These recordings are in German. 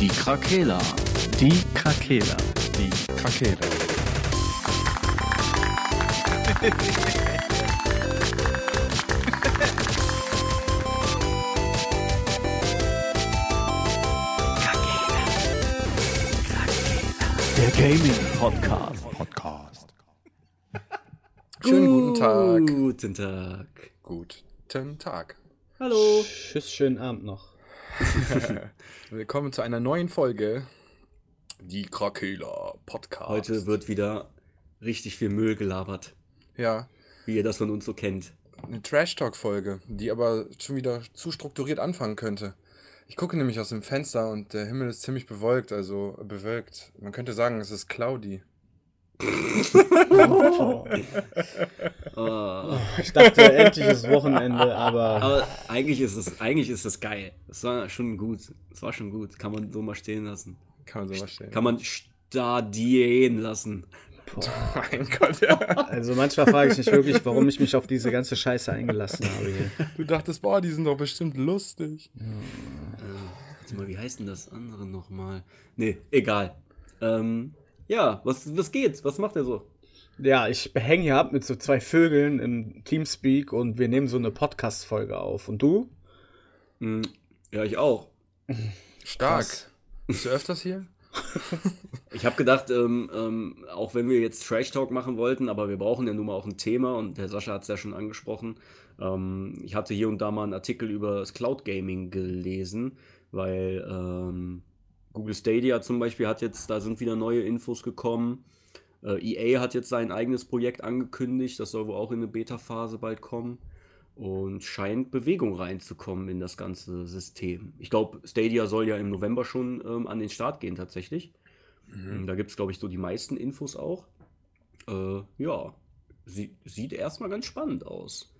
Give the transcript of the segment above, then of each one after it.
Die Krakela. Die Krakela. Die Krakela. Der Gaming Podcast. Podcast. Schönen guten Tag. Guten Tag. Guten Tag. Hallo. Tschüss, schönen Abend noch. Willkommen zu einer neuen Folge. Die Krakela Podcast. Heute wird wieder richtig viel Müll gelabert, Ja, wie ihr das von uns so kennt. eine Trash-Talk-Folge, die aber schon wieder zu strukturiert anfangen könnte. Ich gucke nämlich aus dem Fenster und der Himmel ist ziemlich bewölkt, also bewölkt. Man könnte sagen, es ist cloudy. Ah. Ich dachte, endlich ist Wochenende, aber Aber eigentlich ist es, eigentlich ist es geil. Es war schon gut. Es war schon gut. Kann man so mal stehen lassen. Kann man so mal stellen. Kann man stadieren lassen. mein Gott, ja. also manchmal frage ich mich wirklich, warum ich mich auf diese ganze Scheiße eingelassen habe hier. Du dachtest, boah, die sind doch bestimmt lustig. Warte mal, wie heißt denn das andere nochmal? Nee, egal. Ähm, ja, was, was geht? Was macht er so? Ja, ich hänge hier ab mit so zwei Vögeln im Teamspeak und wir nehmen so eine Podcast-Folge auf. Und du? Hm, ja, ich auch. Stark. Krass. Bist du öfters hier? Ich habe gedacht, ähm, ähm, auch wenn wir jetzt Trash Talk machen wollten, aber wir brauchen ja nun mal auch ein Thema und der Sascha hat es ja schon angesprochen. Ähm, ich hatte hier und da mal einen Artikel über das Cloud Gaming gelesen, weil ähm, Google Stadia zum Beispiel hat jetzt, da sind wieder neue Infos gekommen. Äh, EA hat jetzt sein eigenes Projekt angekündigt, das soll wohl auch in eine Beta-Phase bald kommen und scheint Bewegung reinzukommen in das ganze System. Ich glaube, Stadia soll ja im November schon ähm, an den Start gehen tatsächlich. Da gibt es, glaube ich, so die meisten Infos auch. Äh, ja, sie, sieht erstmal ganz spannend aus.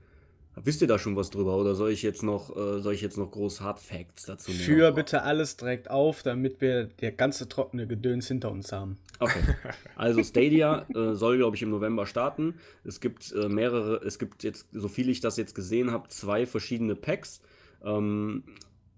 Wisst ihr da schon was drüber oder soll ich jetzt noch, äh, soll ich jetzt noch groß Hard Facts dazu nehmen? Führ bitte alles direkt auf, damit wir der ganze trockene Gedöns hinter uns haben. Okay. Also Stadia äh, soll, glaube ich, im November starten. Es gibt äh, mehrere, es gibt jetzt, so viel ich das jetzt gesehen habe, zwei verschiedene Packs. Ähm,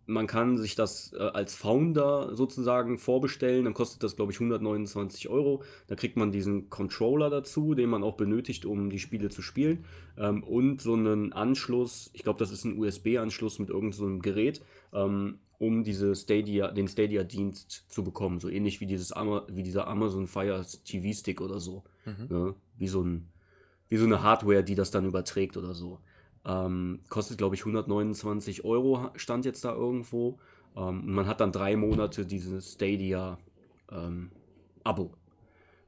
man kann sich das äh, als Founder sozusagen vorbestellen. Dann kostet das, glaube ich, 129 Euro. Da kriegt man diesen Controller dazu, den man auch benötigt, um die Spiele zu spielen. Ähm, und so einen Anschluss, ich glaube, das ist ein USB-Anschluss mit irgendeinem so einem Gerät, ähm, um diese Stadia, den Stadia-Dienst zu bekommen. So ähnlich wie, dieses Ama wie dieser Amazon Fire TV-Stick oder so. Ne? Wie, so ein, wie so eine Hardware, die das dann überträgt oder so. Ähm, kostet, glaube ich, 129 Euro, stand jetzt da irgendwo. Ähm, und man hat dann drei Monate dieses Stadia-Abo.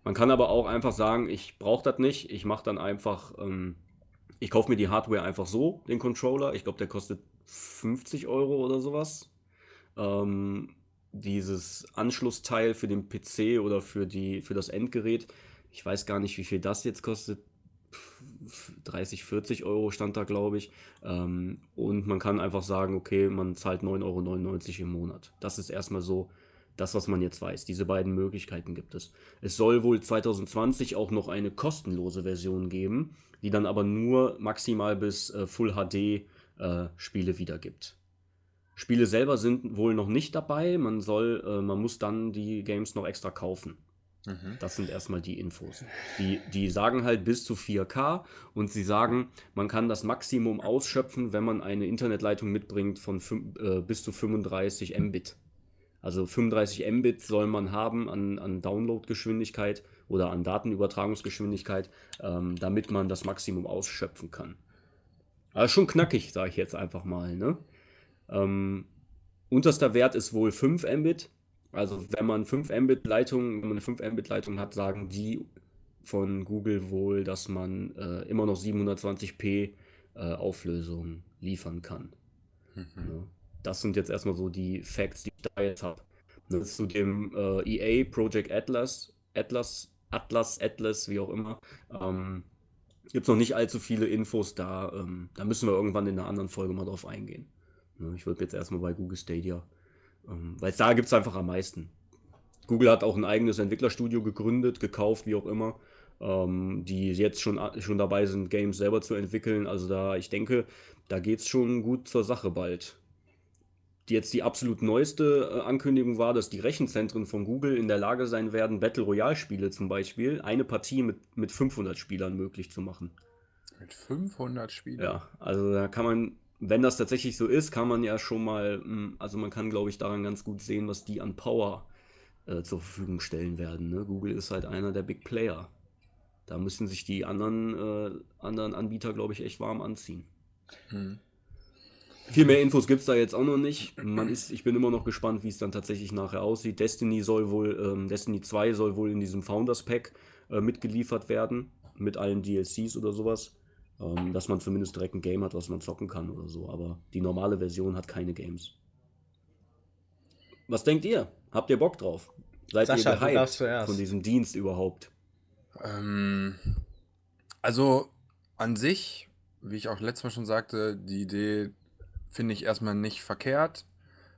man kann aber auch einfach sagen, ich brauche das nicht. Ich mache dann einfach, ähm, ich kaufe mir die Hardware einfach so, den Controller. Ich glaube, der kostet 50 Euro oder sowas. Ähm, dieses Anschlussteil für den PC oder für, die, für das Endgerät, ich weiß gar nicht, wie viel das jetzt kostet. 30, 40 Euro stand da, glaube ich. Ähm, und man kann einfach sagen, okay, man zahlt 9,99 Euro im Monat. Das ist erstmal so das, was man jetzt weiß. Diese beiden Möglichkeiten gibt es. Es soll wohl 2020 auch noch eine kostenlose Version geben, die dann aber nur maximal bis äh, Full HD äh, Spiele wiedergibt. Spiele selber sind wohl noch nicht dabei. Man soll, äh, man muss dann die Games noch extra kaufen. Das sind erstmal die Infos. Die, die sagen halt bis zu 4K und sie sagen, man kann das Maximum ausschöpfen, wenn man eine Internetleitung mitbringt von äh, bis zu 35 Mbit. Also 35 Mbit soll man haben an, an Downloadgeschwindigkeit oder an Datenübertragungsgeschwindigkeit, ähm, damit man das Maximum ausschöpfen kann. Also schon knackig, sage ich jetzt einfach mal. Ne? Ähm, unterster Wert ist wohl 5 Mbit. Also wenn man 5 Mbit Leitung, wenn man eine 5 Mbit Leitung hat, sagen die von Google wohl, dass man äh, immer noch 720p äh, Auflösung liefern kann. Ja. Das sind jetzt erstmal so die Facts, die ich da jetzt habe. Zu dem äh, EA Project Atlas, Atlas, Atlas, Atlas, wie auch immer, ähm, gibt es noch nicht allzu viele Infos da. Ähm, da müssen wir irgendwann in einer anderen Folge mal drauf eingehen. Ne, ich würde jetzt erstmal bei Google Stadia, weil da gibt es einfach am meisten. Google hat auch ein eigenes Entwicklerstudio gegründet, gekauft, wie auch immer, ähm, die jetzt schon, schon dabei sind, Games selber zu entwickeln. Also da, ich denke, da geht es schon gut zur Sache bald. die jetzt die absolut neueste äh, Ankündigung war, dass die Rechenzentren von Google in der Lage sein werden, Battle Royale-Spiele zum Beispiel, eine Partie mit, mit 500 Spielern möglich zu machen. Mit 500 Spielern? Ja, also da kann man, wenn das tatsächlich so ist, kann man ja schon mal, hm, also man kann, glaube ich, daran ganz gut sehen, was die an Power äh, zur Verfügung stellen werden. Ne? Google ist halt einer der Big Player. Da müssen sich die anderen, äh, anderen Anbieter, glaube ich, echt warm anziehen. Hm. Viel mehr Infos gibt es da jetzt auch noch nicht. Man ist, ich bin immer noch gespannt, wie es dann tatsächlich nachher aussieht. Destiny soll wohl, ähm, Destiny 2 soll wohl in diesem Founders Pack äh, mitgeliefert werden, mit allen DLCs oder sowas. Ähm, dass man zumindest direkt ein Game hat, was man zocken kann oder so. Aber die normale Version hat keine Games. Was denkt ihr? Habt ihr Bock drauf? Seid Sascha, ihr gehypt von diesem Dienst überhaupt? Ähm, also an sich, wie ich auch letztes Mal schon sagte, die Idee finde ich erstmal nicht verkehrt,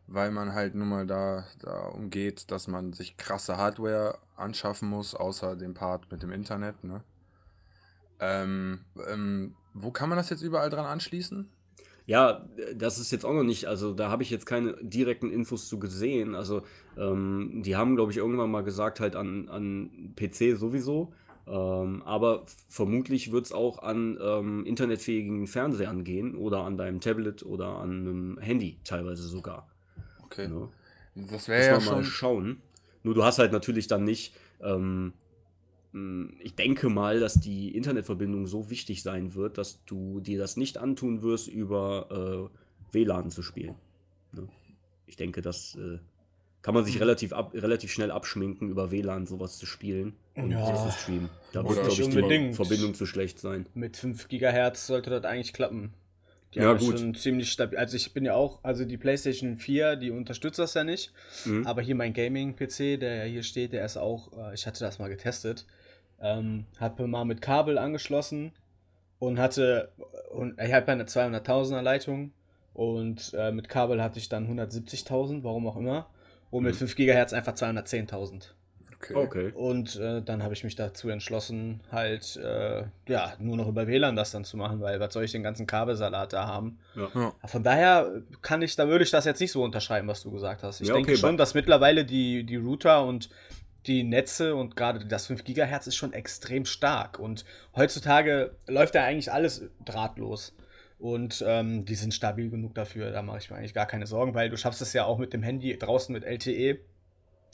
weil man halt nun mal da, da umgeht, dass man sich krasse Hardware anschaffen muss, außer dem Part mit dem Internet. Ne? Ähm, ähm, wo kann man das jetzt überall dran anschließen? Ja, das ist jetzt auch noch nicht, also da habe ich jetzt keine direkten Infos zu gesehen. Also ähm, die haben, glaube ich, irgendwann mal gesagt, halt an, an PC sowieso. Ähm, aber vermutlich wird es auch an ähm, internetfähigen Fernsehern gehen oder an deinem Tablet oder an einem Handy teilweise sogar. Okay. Ja. Das wäre ja schon... mal schauen. Nur du hast halt natürlich dann nicht, ähm, hm, ich denke mal, dass die Internetverbindung so wichtig sein wird, dass du dir das nicht antun wirst, über äh, WLAN zu spielen. Ne? Ich denke, das äh, kann man sich mhm. relativ, ab, relativ schnell abschminken, über WLAN sowas zu spielen und ja. zu streamen. Da muss, glaube ich, die Verbindung zu schlecht sein. Mit 5 GHz sollte das eigentlich klappen. Die ja, gut. schon ziemlich stabil. Also ich bin ja auch, also die PlayStation 4, die unterstützt das ja nicht. Mhm. Aber hier mein Gaming-PC, der ja hier steht, der ist auch, äh, ich hatte das mal getestet, ähm, habe mal mit Kabel angeschlossen und hatte, und ich habe eine 200.000er Leitung und äh, mit Kabel hatte ich dann 170.000, warum auch immer. Und mit 5 mhm. GHz einfach 210.000. Okay. okay. Und äh, dann habe ich mich dazu entschlossen, halt äh, ja nur noch über WLAN das dann zu machen, weil was soll ich den ganzen Kabelsalat da haben? Ja. Von daher kann ich, da würde ich das jetzt nicht so unterschreiben, was du gesagt hast. Ich ja, denke okay, schon, dass mittlerweile die, die Router und die Netze und gerade das 5 GHz ist schon extrem stark. Und heutzutage läuft ja eigentlich alles drahtlos. Und ähm, die sind stabil genug dafür, da mache ich mir eigentlich gar keine Sorgen, weil du schaffst es ja auch mit dem Handy draußen mit LTE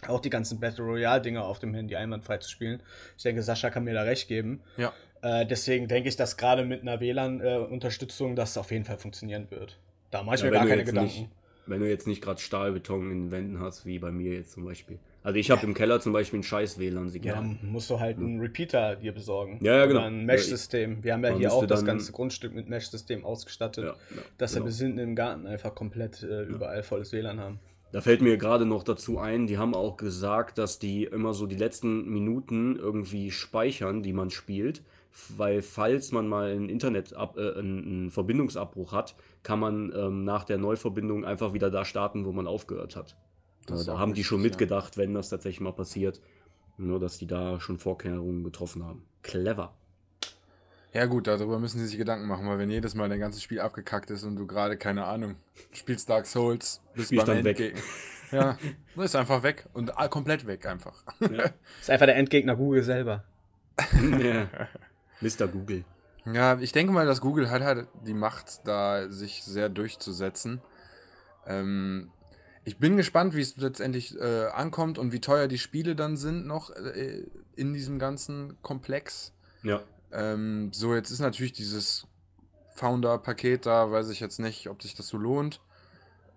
auch die ganzen Battle Royale-Dinger auf dem Handy einwandfrei zu spielen. Ich denke, Sascha kann mir da recht geben. Ja. Äh, deswegen denke ich, dass gerade mit einer WLAN-Unterstützung das auf jeden Fall funktionieren wird. Da mache ich ja, mir gar keine Gedanken. Nicht, wenn du jetzt nicht gerade Stahlbeton in den Wänden hast, wie bei mir jetzt zum Beispiel. Also ich habe im Keller zum Beispiel ein scheiß WLAN-Signal. Ja, musst du halt einen Repeater dir besorgen. Ja, ja genau. Oder ein Mesh-System. Wir haben ja hier auch das ganze Grundstück mit Mesh-System ausgestattet, ja, ja, dass genau. wir bis hinten im Garten einfach komplett äh, überall volles WLAN haben. Da fällt mir gerade noch dazu ein, die haben auch gesagt, dass die immer so die letzten Minuten irgendwie speichern, die man spielt, weil falls man mal einen Internet äh, einen Verbindungsabbruch hat, kann man ähm, nach der Neuverbindung einfach wieder da starten, wo man aufgehört hat. Das da haben die schon mitgedacht, wenn das tatsächlich mal passiert, nur dass die da schon Vorkehrungen getroffen haben. Clever. Ja gut, darüber müssen sie sich Gedanken machen, weil wenn jedes Mal dein ganzes Spiel abgekackt ist und du gerade, keine Ahnung, spielst Dark Souls, bist Spielst beim Endgegner. Ja, ist einfach weg und komplett weg einfach. Ja. Ist einfach der Endgegner Google selber. ja. Mr. Google. Ja, ich denke mal, dass Google hat halt die Macht, da sich sehr durchzusetzen. Ähm, ich bin gespannt, wie es letztendlich äh, ankommt und wie teuer die Spiele dann sind noch äh, in diesem ganzen Komplex. Ja. Ähm, so, jetzt ist natürlich dieses Founder-Paket da, weiß ich jetzt nicht, ob sich das so lohnt.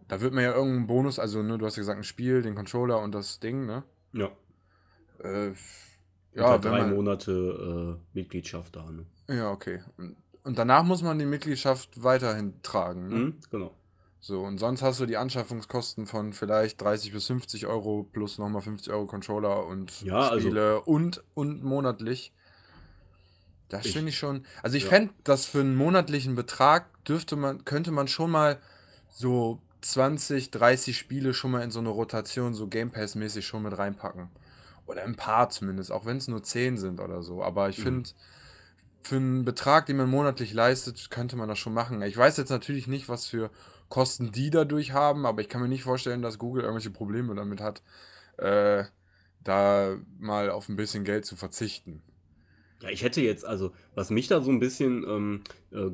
Da wird man ja irgendeinen Bonus, also ne, du hast ja gesagt, ein Spiel, den Controller und das Ding, ne? Ja. Äh, ja, drei man, Monate äh, Mitgliedschaft da, ne? Ja, okay. Und danach muss man die Mitgliedschaft weiterhin tragen, ne? Mhm, genau. So, und sonst hast du die Anschaffungskosten von vielleicht 30 bis 50 Euro plus nochmal 50 Euro Controller und ja, also Spiele also, und, und monatlich. Das finde ich schon. Also ich ja. fände, dass für einen monatlichen Betrag dürfte man, könnte man schon mal so 20, 30 Spiele schon mal in so eine Rotation, so Game Pass-mäßig schon mit reinpacken. Oder ein paar zumindest, auch wenn es nur 10 sind oder so. Aber ich mhm. finde, für einen Betrag, den man monatlich leistet, könnte man das schon machen. Ich weiß jetzt natürlich nicht, was für Kosten die dadurch haben, aber ich kann mir nicht vorstellen, dass Google irgendwelche Probleme damit hat, äh, da mal auf ein bisschen Geld zu verzichten. Ja, ich hätte jetzt, also, was mich da so ein bisschen ähm, äh,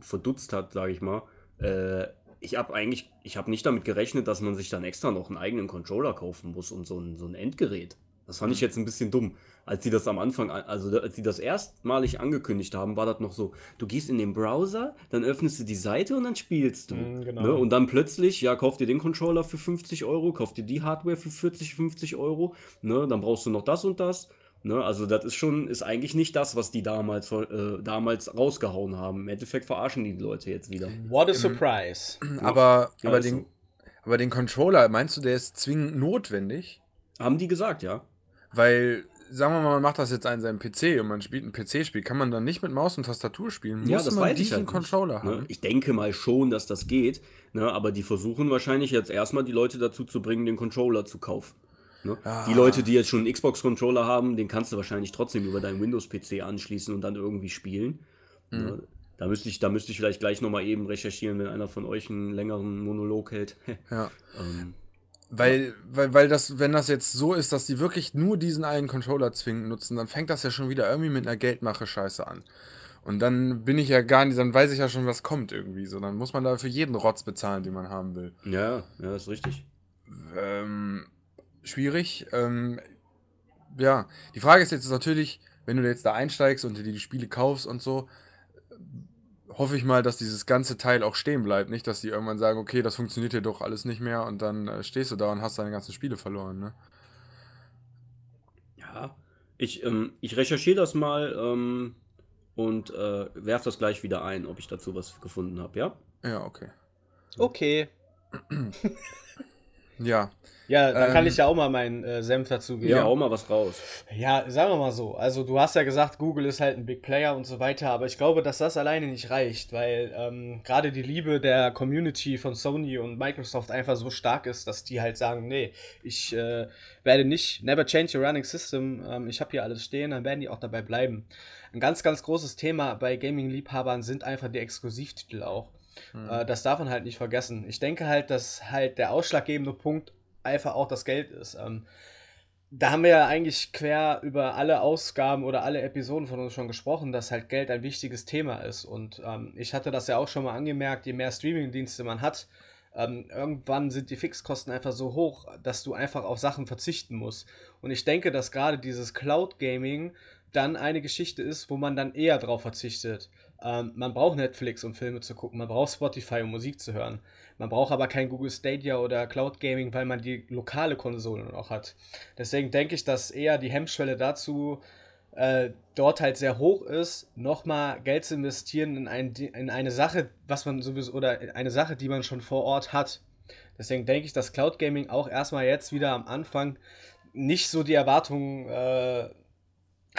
verdutzt hat, sage ich mal, äh, ich habe eigentlich, ich habe nicht damit gerechnet, dass man sich dann extra noch einen eigenen Controller kaufen muss und so ein, so ein Endgerät. Das fand ich mhm. jetzt ein bisschen dumm. Als sie das am Anfang, also als sie das erstmalig angekündigt haben, war das noch so, du gehst in den Browser, dann öffnest du die Seite und dann spielst du. Mm, genau. ne? Und dann plötzlich, ja, kauf dir den Controller für 50 Euro, kauf dir die Hardware für 40, 50 Euro, ne? dann brauchst du noch das und das. Ne? Also das ist schon, ist eigentlich nicht das, was die damals, äh, damals rausgehauen haben. Im Endeffekt verarschen die Leute jetzt wieder. What a surprise. Aber, ja, aber, den, so. aber den Controller, meinst du, der ist zwingend notwendig? Haben die gesagt, ja. Weil, sagen wir mal, man macht das jetzt an seinem PC und man spielt ein PC-Spiel, kann man dann nicht mit Maus und Tastatur spielen? Muss ja, das man diesen halt Controller ne? haben? Ich denke mal schon, dass das geht, ne? aber die versuchen wahrscheinlich jetzt erstmal die Leute dazu zu bringen, den Controller zu kaufen. Ne? Ah. Die Leute, die jetzt schon einen Xbox-Controller haben, den kannst du wahrscheinlich trotzdem über deinen Windows-PC anschließen und dann irgendwie spielen. Mhm. Ne? Da müsste ich, da müsste ich vielleicht gleich nochmal eben recherchieren, wenn einer von euch einen längeren Monolog hält. ja. ähm, weil, weil, weil das, wenn das jetzt so ist, dass die wirklich nur diesen einen Controller zwingend nutzen, dann fängt das ja schon wieder irgendwie mit einer Geldmache-Scheiße an. Und dann bin ich ja gar nicht, dann weiß ich ja schon, was kommt irgendwie. So, dann muss man da für jeden Rotz bezahlen, den man haben will. Ja, ja, ist richtig. Ähm, schwierig. Ähm, ja, die Frage ist jetzt natürlich, wenn du jetzt da einsteigst und dir die Spiele kaufst und so, hoffe ich mal, dass dieses ganze Teil auch stehen bleibt. Nicht, dass die irgendwann sagen, okay, das funktioniert hier doch alles nicht mehr und dann äh, stehst du da und hast deine ganzen Spiele verloren. Ne? Ja, ich, ähm, ich recherchiere das mal ähm, und äh, werfe das gleich wieder ein, ob ich dazu was gefunden habe, ja? Ja, okay. Okay. ja. Ja, da ähm, kann ich ja auch mal meinen äh, Senf dazu geben. Ja, auch mal was raus. Ja, sagen wir mal so. Also du hast ja gesagt, Google ist halt ein Big Player und so weiter, aber ich glaube, dass das alleine nicht reicht, weil ähm, gerade die Liebe der Community von Sony und Microsoft einfach so stark ist, dass die halt sagen, nee, ich äh, werde nicht, never change your running system, ähm, ich habe hier alles stehen, dann werden die auch dabei bleiben. Ein ganz, ganz großes Thema bei Gaming-Liebhabern sind einfach die Exklusivtitel auch. Hm. Äh, das darf man halt nicht vergessen. Ich denke halt, dass halt der ausschlaggebende Punkt einfach auch das Geld ist. Ähm, da haben wir ja eigentlich quer über alle Ausgaben oder alle Episoden von uns schon gesprochen, dass halt Geld ein wichtiges Thema ist. Und ähm, ich hatte das ja auch schon mal angemerkt, je mehr Streamingdienste man hat, ähm, irgendwann sind die Fixkosten einfach so hoch, dass du einfach auf Sachen verzichten musst. Und ich denke, dass gerade dieses Cloud Gaming dann eine Geschichte ist, wo man dann eher drauf verzichtet. Ähm, man braucht Netflix, um Filme zu gucken, man braucht Spotify, um Musik zu hören. Man braucht aber kein Google Stadia oder Cloud Gaming, weil man die lokale Konsole noch hat. Deswegen denke ich, dass eher die Hemmschwelle dazu äh, dort halt sehr hoch ist, nochmal Geld zu investieren in, ein, in eine Sache, was man sowieso, oder eine Sache, die man schon vor Ort hat. Deswegen denke ich, dass Cloud Gaming auch erstmal jetzt wieder am Anfang nicht so die Erwartungen äh,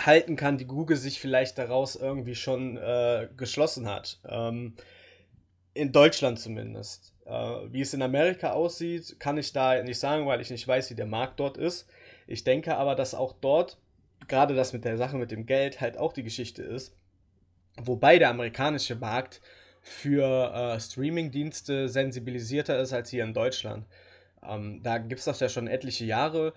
halten kann, die Google sich vielleicht daraus irgendwie schon äh, geschlossen hat. Ähm, in Deutschland zumindest. Äh, wie es in Amerika aussieht, kann ich da nicht sagen, weil ich nicht weiß, wie der Markt dort ist. Ich denke aber, dass auch dort, gerade das mit der Sache mit dem Geld, halt auch die Geschichte ist. Wobei der amerikanische Markt für äh, Streaming-Dienste sensibilisierter ist als hier in Deutschland. Ähm, da gibt es das ja schon etliche Jahre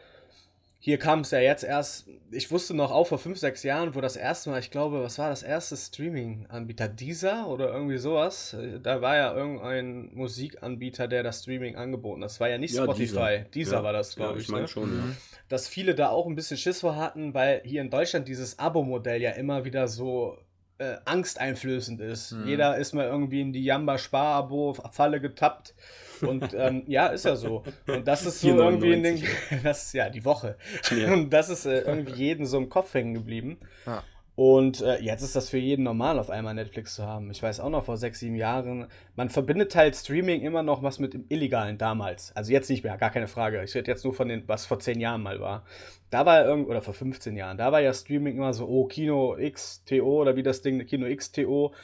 hier kam es ja jetzt erst, ich wusste noch auch vor fünf, sechs Jahren, wo das erste Mal, ich glaube, was war das erste Streaming-Anbieter? Dieser oder irgendwie sowas? Da war ja irgendein Musikanbieter, der das Streaming angeboten hat. Das war ja nicht ja, Spotify. Dieser, dieser ja. war das, glaube ja, ich. Ich meine ne? schon, ja. Dass viele da auch ein bisschen Schiss vor hatten, weil hier in Deutschland dieses Abo-Modell ja immer wieder so äh, angsteinflößend ist. Mhm. Jeder ist mal irgendwie in die Jamba-Spar-Abo-Falle getappt und ähm, ja, ist ja so. Und das ist so irgendwie in den, das ja die Woche. Ja. Und das ist äh, irgendwie jeden so im Kopf hängen geblieben. Ja. Und äh, jetzt ist das für jeden normal, auf einmal Netflix zu haben. Ich weiß auch noch vor sechs, sieben Jahren, man verbindet halt Streaming immer noch was mit dem Illegalen damals. Also jetzt nicht mehr, gar keine Frage. Ich rede jetzt nur von dem, was vor zehn Jahren mal war. Da war ja irgend, oder vor 15 Jahren, da war ja Streaming immer so, oh, Kino XTO oder wie das Ding, Kino XTO.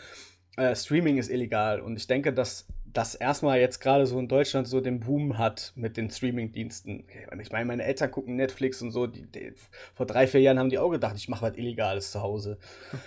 Äh, Streaming ist illegal. Und ich denke, dass das erstmal jetzt gerade so in Deutschland so den Boom hat mit den Streaming-Diensten. Ich meine, meine Eltern gucken Netflix und so. Die, die, vor drei, vier Jahren haben die auch gedacht, ich mache was Illegales zu Hause.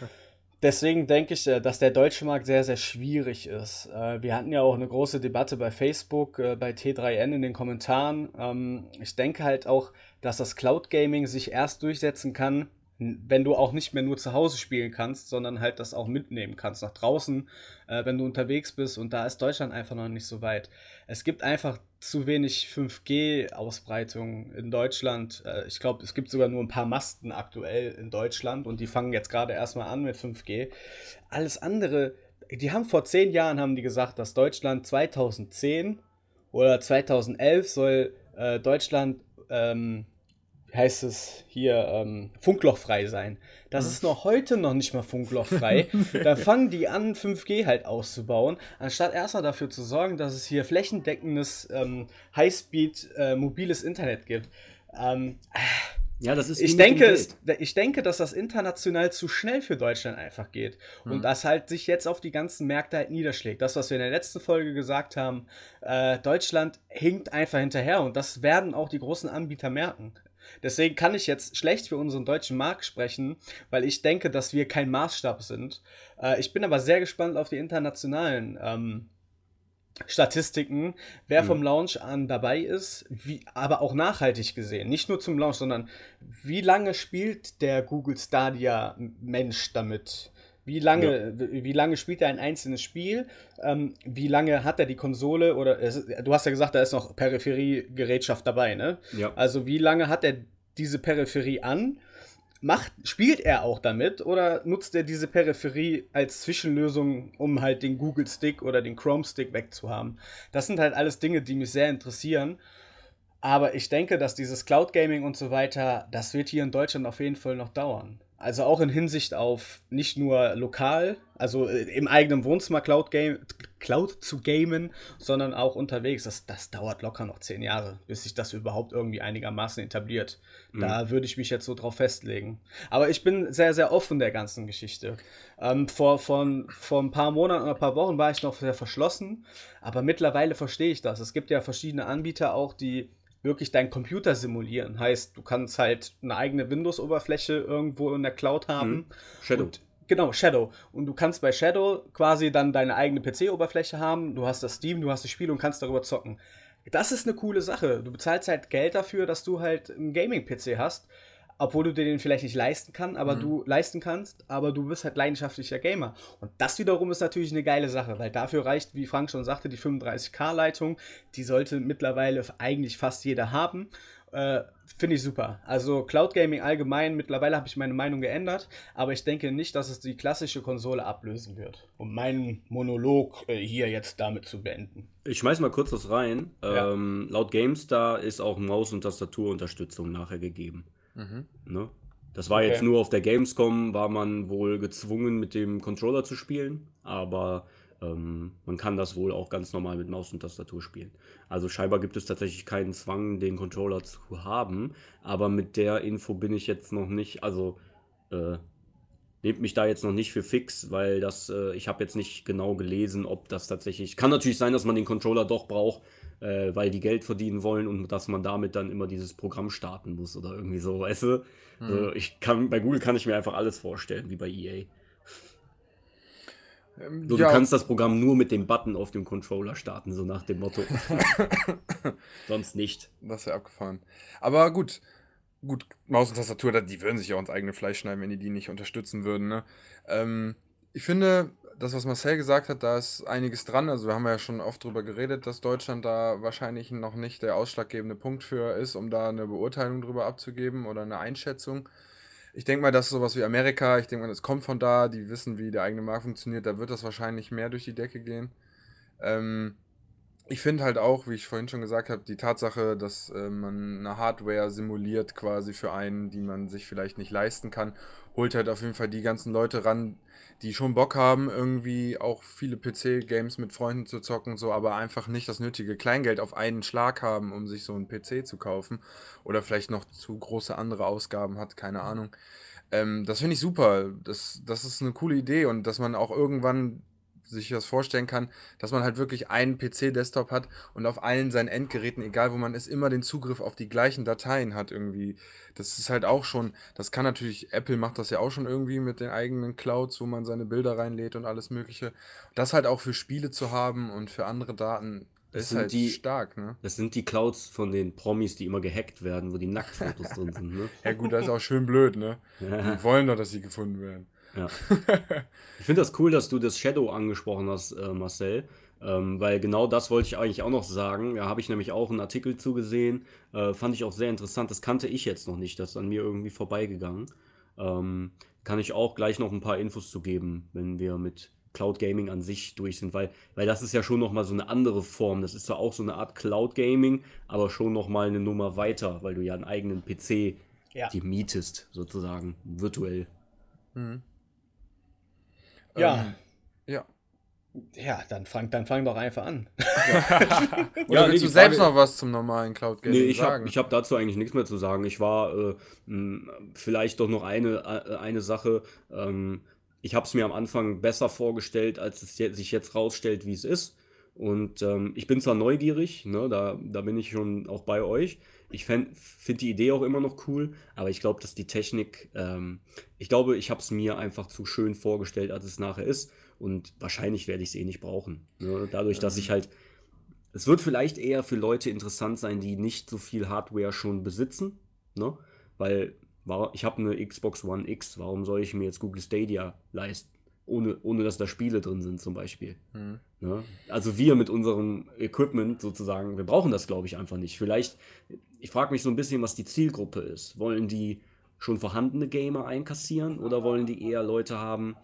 deswegen denke ich, äh, dass der deutsche Markt sehr, sehr schwierig ist. Äh, wir hatten ja auch eine große Debatte bei Facebook, äh, bei T3N in den Kommentaren. Ähm, ich denke halt auch, dass das Cloud Gaming sich erst durchsetzen kann, wenn du auch nicht mehr nur zu Hause spielen kannst, sondern halt das auch mitnehmen kannst nach draußen, äh, wenn du unterwegs bist. Und da ist Deutschland einfach noch nicht so weit. Es gibt einfach zu wenig 5G-Ausbreitung in Deutschland. Äh, ich glaube, es gibt sogar nur ein paar Masten aktuell in Deutschland und die fangen jetzt gerade erstmal an mit 5G. Alles andere, die haben vor zehn Jahren haben die gesagt, dass Deutschland 2010 oder 2011 soll äh, Deutschland ähm, heißt es hier, ähm, funklochfrei sein. Das ist noch heute noch nicht mal funklochfrei. da fangen die an, 5G halt auszubauen, anstatt erstmal dafür zu sorgen, dass es hier flächendeckendes ähm, Highspeed äh, mobiles Internet gibt. Ähm, ja, das ist. Ich denke, ich denke, dass das international zu schnell für Deutschland einfach geht. Und hm. das halt sich jetzt auf die ganzen Märkte halt niederschlägt. Das, was wir in der letzten Folge gesagt haben, äh, Deutschland hinkt einfach hinterher und das werden auch die großen Anbieter merken. Deswegen kann ich jetzt schlecht für unseren deutschen Markt sprechen, weil ich denke, dass wir kein Maßstab sind. Äh, ich bin aber sehr gespannt auf die internationalen ähm, Statistiken, wer mhm. vom Launch an dabei ist, wie, aber auch nachhaltig gesehen. Nicht nur zum Launch, sondern wie lange spielt der Google Stadia Mensch damit? Wie lange, ja. wie lange spielt er ein einzelnes Spiel? Ähm, wie lange hat er die Konsole? Oder es, du hast ja gesagt, da ist noch Peripheriegerätschaft dabei, ne? Ja. Also wie lange hat er diese Peripherie an? Macht, spielt er auch damit oder nutzt er diese Peripherie als Zwischenlösung, um halt den Google Stick oder den Chrome Stick wegzuhaben? Das sind halt alles Dinge, die mich sehr interessieren. Aber ich denke, dass dieses Cloud Gaming und so weiter, das wird hier in Deutschland auf jeden Fall noch dauern. Also auch in Hinsicht auf nicht nur lokal, also äh, im eigenen Wohnzimmer Cloud, Game, Cloud zu gamen, sondern auch unterwegs. Das, das dauert locker noch zehn Jahre, bis sich das überhaupt irgendwie einigermaßen etabliert. Mhm. Da würde ich mich jetzt so drauf festlegen. Aber ich bin sehr, sehr offen der ganzen Geschichte. Ähm, vor, von, vor ein paar Monaten oder ein paar Wochen war ich noch sehr verschlossen, aber mittlerweile verstehe ich das. Es gibt ja verschiedene Anbieter auch, die wirklich deinen Computer simulieren. Heißt, du kannst halt eine eigene Windows-Oberfläche irgendwo in der Cloud haben. Mhm. Shadow. Und, genau, Shadow. Und du kannst bei Shadow quasi dann deine eigene PC-Oberfläche haben. Du hast das Steam, du hast das Spiel und kannst darüber zocken. Das ist eine coole Sache. Du bezahlst halt Geld dafür, dass du halt einen Gaming-PC hast obwohl du dir den vielleicht nicht leisten kann, aber mhm. du leisten kannst, aber du bist halt leidenschaftlicher Gamer. Und das wiederum ist natürlich eine geile Sache, weil dafür reicht, wie Frank schon sagte, die 35K-Leitung. Die sollte mittlerweile eigentlich fast jeder haben. Äh, Finde ich super. Also Cloud Gaming allgemein, mittlerweile habe ich meine Meinung geändert, aber ich denke nicht, dass es die klassische Konsole ablösen wird. Um meinen Monolog äh, hier jetzt damit zu beenden. Ich schmeiß mal kurz was rein. Ja. Ähm, laut GameStar ist auch Maus- und Tastaturunterstützung nachher gegeben. Mhm. Ne? Das war okay. jetzt nur auf der Gamescom, war man wohl gezwungen, mit dem Controller zu spielen, aber ähm, man kann das wohl auch ganz normal mit Maus und Tastatur spielen. Also scheinbar gibt es tatsächlich keinen Zwang, den Controller zu haben, aber mit der Info bin ich jetzt noch nicht, also äh, nehmt mich da jetzt noch nicht für fix, weil das, äh, ich habe jetzt nicht genau gelesen, ob das tatsächlich, kann natürlich sein, dass man den Controller doch braucht, äh, weil die Geld verdienen wollen und dass man damit dann immer dieses Programm starten muss oder irgendwie so, weißt du? Mhm. Also ich kann, bei Google kann ich mir einfach alles vorstellen, wie bei EA. Ähm, so, ja. Du kannst das Programm nur mit dem Button auf dem Controller starten, so nach dem Motto. Sonst nicht. Das wäre abgefahren. Aber gut, gut, Maus und Tastatur, die würden sich ja auch ins eigene Fleisch schneiden, wenn die die nicht unterstützen würden. Ne? Ähm, ich finde, das, was Marcel gesagt hat, da ist einiges dran. Also wir haben ja schon oft darüber geredet, dass Deutschland da wahrscheinlich noch nicht der ausschlaggebende Punkt für ist, um da eine Beurteilung drüber abzugeben oder eine Einschätzung. Ich denke mal, dass sowas wie Amerika, ich denke mal, das kommt von da, die wissen, wie der eigene Markt funktioniert, da wird das wahrscheinlich mehr durch die Decke gehen. Ähm, ich finde halt auch, wie ich vorhin schon gesagt habe, die Tatsache, dass äh, man eine Hardware simuliert quasi für einen, die man sich vielleicht nicht leisten kann, holt halt auf jeden Fall die ganzen Leute ran, die schon Bock haben, irgendwie auch viele PC-Games mit Freunden zu zocken, so, aber einfach nicht das nötige Kleingeld auf einen Schlag haben, um sich so einen PC zu kaufen. Oder vielleicht noch zu große andere Ausgaben hat, keine Ahnung. Ähm, das finde ich super. Das, das ist eine coole Idee und dass man auch irgendwann sich das vorstellen kann, dass man halt wirklich einen PC-Desktop hat und auf allen seinen Endgeräten, egal wo man ist, immer den Zugriff auf die gleichen Dateien hat irgendwie. Das ist halt auch schon, das kann natürlich, Apple macht das ja auch schon irgendwie mit den eigenen Clouds, wo man seine Bilder reinlädt und alles mögliche. Das halt auch für Spiele zu haben und für andere Daten, das ist halt die, stark, ne? Das sind die Clouds von den Promis, die immer gehackt werden, wo die Nacktfotos drin sind, ne? Ja gut, das ist auch schön blöd, ne? Die wollen doch, dass sie gefunden werden. Ja. ich finde das cool, dass du das Shadow angesprochen hast, äh, Marcel. Ähm, weil genau das wollte ich eigentlich auch noch sagen. Da habe ich nämlich auch einen Artikel zugesehen. Äh, fand ich auch sehr interessant. Das kannte ich jetzt noch nicht. Das ist an mir irgendwie vorbeigegangen. Ähm, kann ich auch gleich noch ein paar Infos zu geben, wenn wir mit Cloud Gaming an sich durch sind, weil, weil das ist ja schon nochmal so eine andere Form. Das ist zwar auch so eine Art Cloud Gaming, aber schon nochmal eine Nummer weiter, weil du ja einen eigenen PC ja. dir mietest, sozusagen, virtuell. Mhm. Ja. Ähm, ja. Ja, dann fang, dann fang doch einfach an. Ja. Oder ja, willst nee, du selbst noch was zum normalen Cloud Gaming nee, ich sagen? Hab, ich habe dazu eigentlich nichts mehr zu sagen. Ich war äh, mh, vielleicht doch noch eine, äh, eine Sache. Ähm, ich habe es mir am Anfang besser vorgestellt, als es sich jetzt rausstellt, wie es ist. Und ähm, ich bin zwar neugierig, ne, da, da bin ich schon auch bei euch. Ich finde die Idee auch immer noch cool, aber ich glaube, dass die Technik, ähm, ich glaube, ich habe es mir einfach zu schön vorgestellt, als es nachher ist. Und wahrscheinlich werde ich es eh nicht brauchen. Ne? Dadurch, dass ich halt, es wird vielleicht eher für Leute interessant sein, die nicht so viel Hardware schon besitzen. Ne? Weil ich habe eine Xbox One X, warum soll ich mir jetzt Google Stadia leisten? Ohne, ohne dass da Spiele drin sind, zum Beispiel. Mhm. Ne? Also wir mit unserem Equipment sozusagen, wir brauchen das, glaube ich, einfach nicht. Vielleicht, ich frage mich so ein bisschen, was die Zielgruppe ist. Wollen die schon vorhandene Gamer einkassieren oder wollen die eher Leute haben,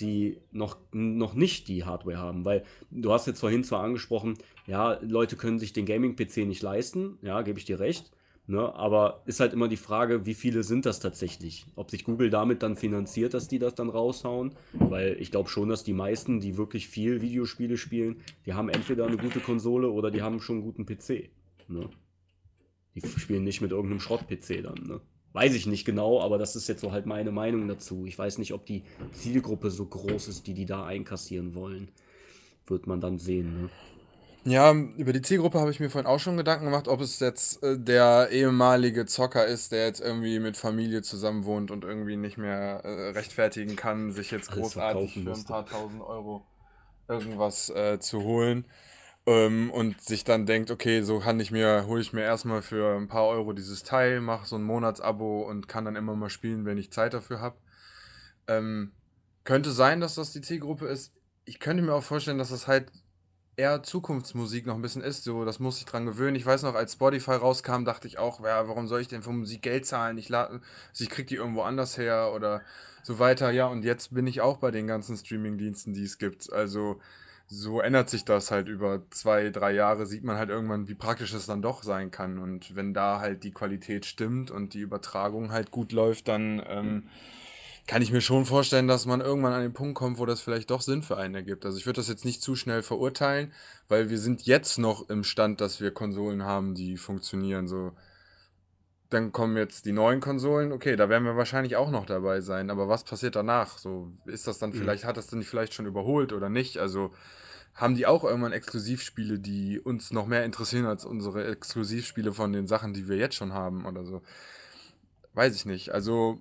die noch, noch nicht die Hardware haben? Weil du hast jetzt vorhin zwar angesprochen, ja, Leute können sich den Gaming-PC nicht leisten, ja, gebe ich dir recht. Ne? Aber ist halt immer die Frage, wie viele sind das tatsächlich? Ob sich Google damit dann finanziert, dass die das dann raushauen? Weil ich glaube schon, dass die meisten, die wirklich viel Videospiele spielen, die haben entweder eine gute Konsole oder die haben schon einen guten PC. Ne? Die spielen nicht mit irgendeinem Schrott-PC dann. Ne? Weiß ich nicht genau, aber das ist jetzt so halt meine Meinung dazu. Ich weiß nicht, ob die Zielgruppe so groß ist, die die da einkassieren wollen. Wird man dann sehen. Ne? Ja, über die Zielgruppe habe ich mir vorhin auch schon Gedanken gemacht, ob es jetzt äh, der ehemalige Zocker ist, der jetzt irgendwie mit Familie zusammen wohnt und irgendwie nicht mehr äh, rechtfertigen kann, sich jetzt großartig für ein paar tausend Euro irgendwas äh, zu holen. Ähm, und sich dann denkt, okay, so kann ich mir, hole ich mir erstmal für ein paar Euro dieses Teil, mache so ein Monatsabo und kann dann immer mal spielen, wenn ich Zeit dafür habe. Ähm, könnte sein, dass das die Zielgruppe ist. Ich könnte mir auch vorstellen, dass das halt eher Zukunftsmusik noch ein bisschen ist. So, das muss ich dran gewöhnen. Ich weiß noch, als Spotify rauskam, dachte ich auch, ja, warum soll ich denn für Musik Geld zahlen? Ich, also ich krieg die irgendwo anders her oder so weiter. Ja, und jetzt bin ich auch bei den ganzen Streaming-Diensten, die es gibt. Also so ändert sich das halt über zwei, drei Jahre, sieht man halt irgendwann, wie praktisch es dann doch sein kann. Und wenn da halt die Qualität stimmt und die Übertragung halt gut läuft, dann ähm, kann ich mir schon vorstellen, dass man irgendwann an den Punkt kommt, wo das vielleicht doch Sinn für einen ergibt. Also ich würde das jetzt nicht zu schnell verurteilen, weil wir sind jetzt noch im Stand, dass wir Konsolen haben, die funktionieren. So, dann kommen jetzt die neuen Konsolen. Okay, da werden wir wahrscheinlich auch noch dabei sein. Aber was passiert danach? So ist das dann mhm. vielleicht, hat das dann vielleicht schon überholt oder nicht? Also haben die auch irgendwann Exklusivspiele, die uns noch mehr interessieren als unsere Exklusivspiele von den Sachen, die wir jetzt schon haben oder so? Weiß ich nicht. Also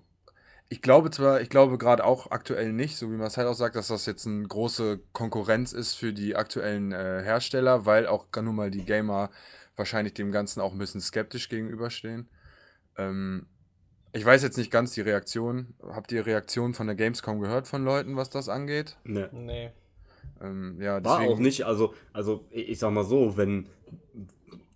ich glaube zwar, ich glaube gerade auch aktuell nicht, so wie Marcel auch sagt, dass das jetzt eine große Konkurrenz ist für die aktuellen äh, Hersteller, weil auch nun mal die Gamer wahrscheinlich dem Ganzen auch ein bisschen skeptisch gegenüberstehen. Ähm, ich weiß jetzt nicht ganz die Reaktion. Habt ihr Reaktionen von der Gamescom gehört von Leuten, was das angeht? Nee. nee. Ähm, ja, War auch nicht, also, also ich sag mal so, wenn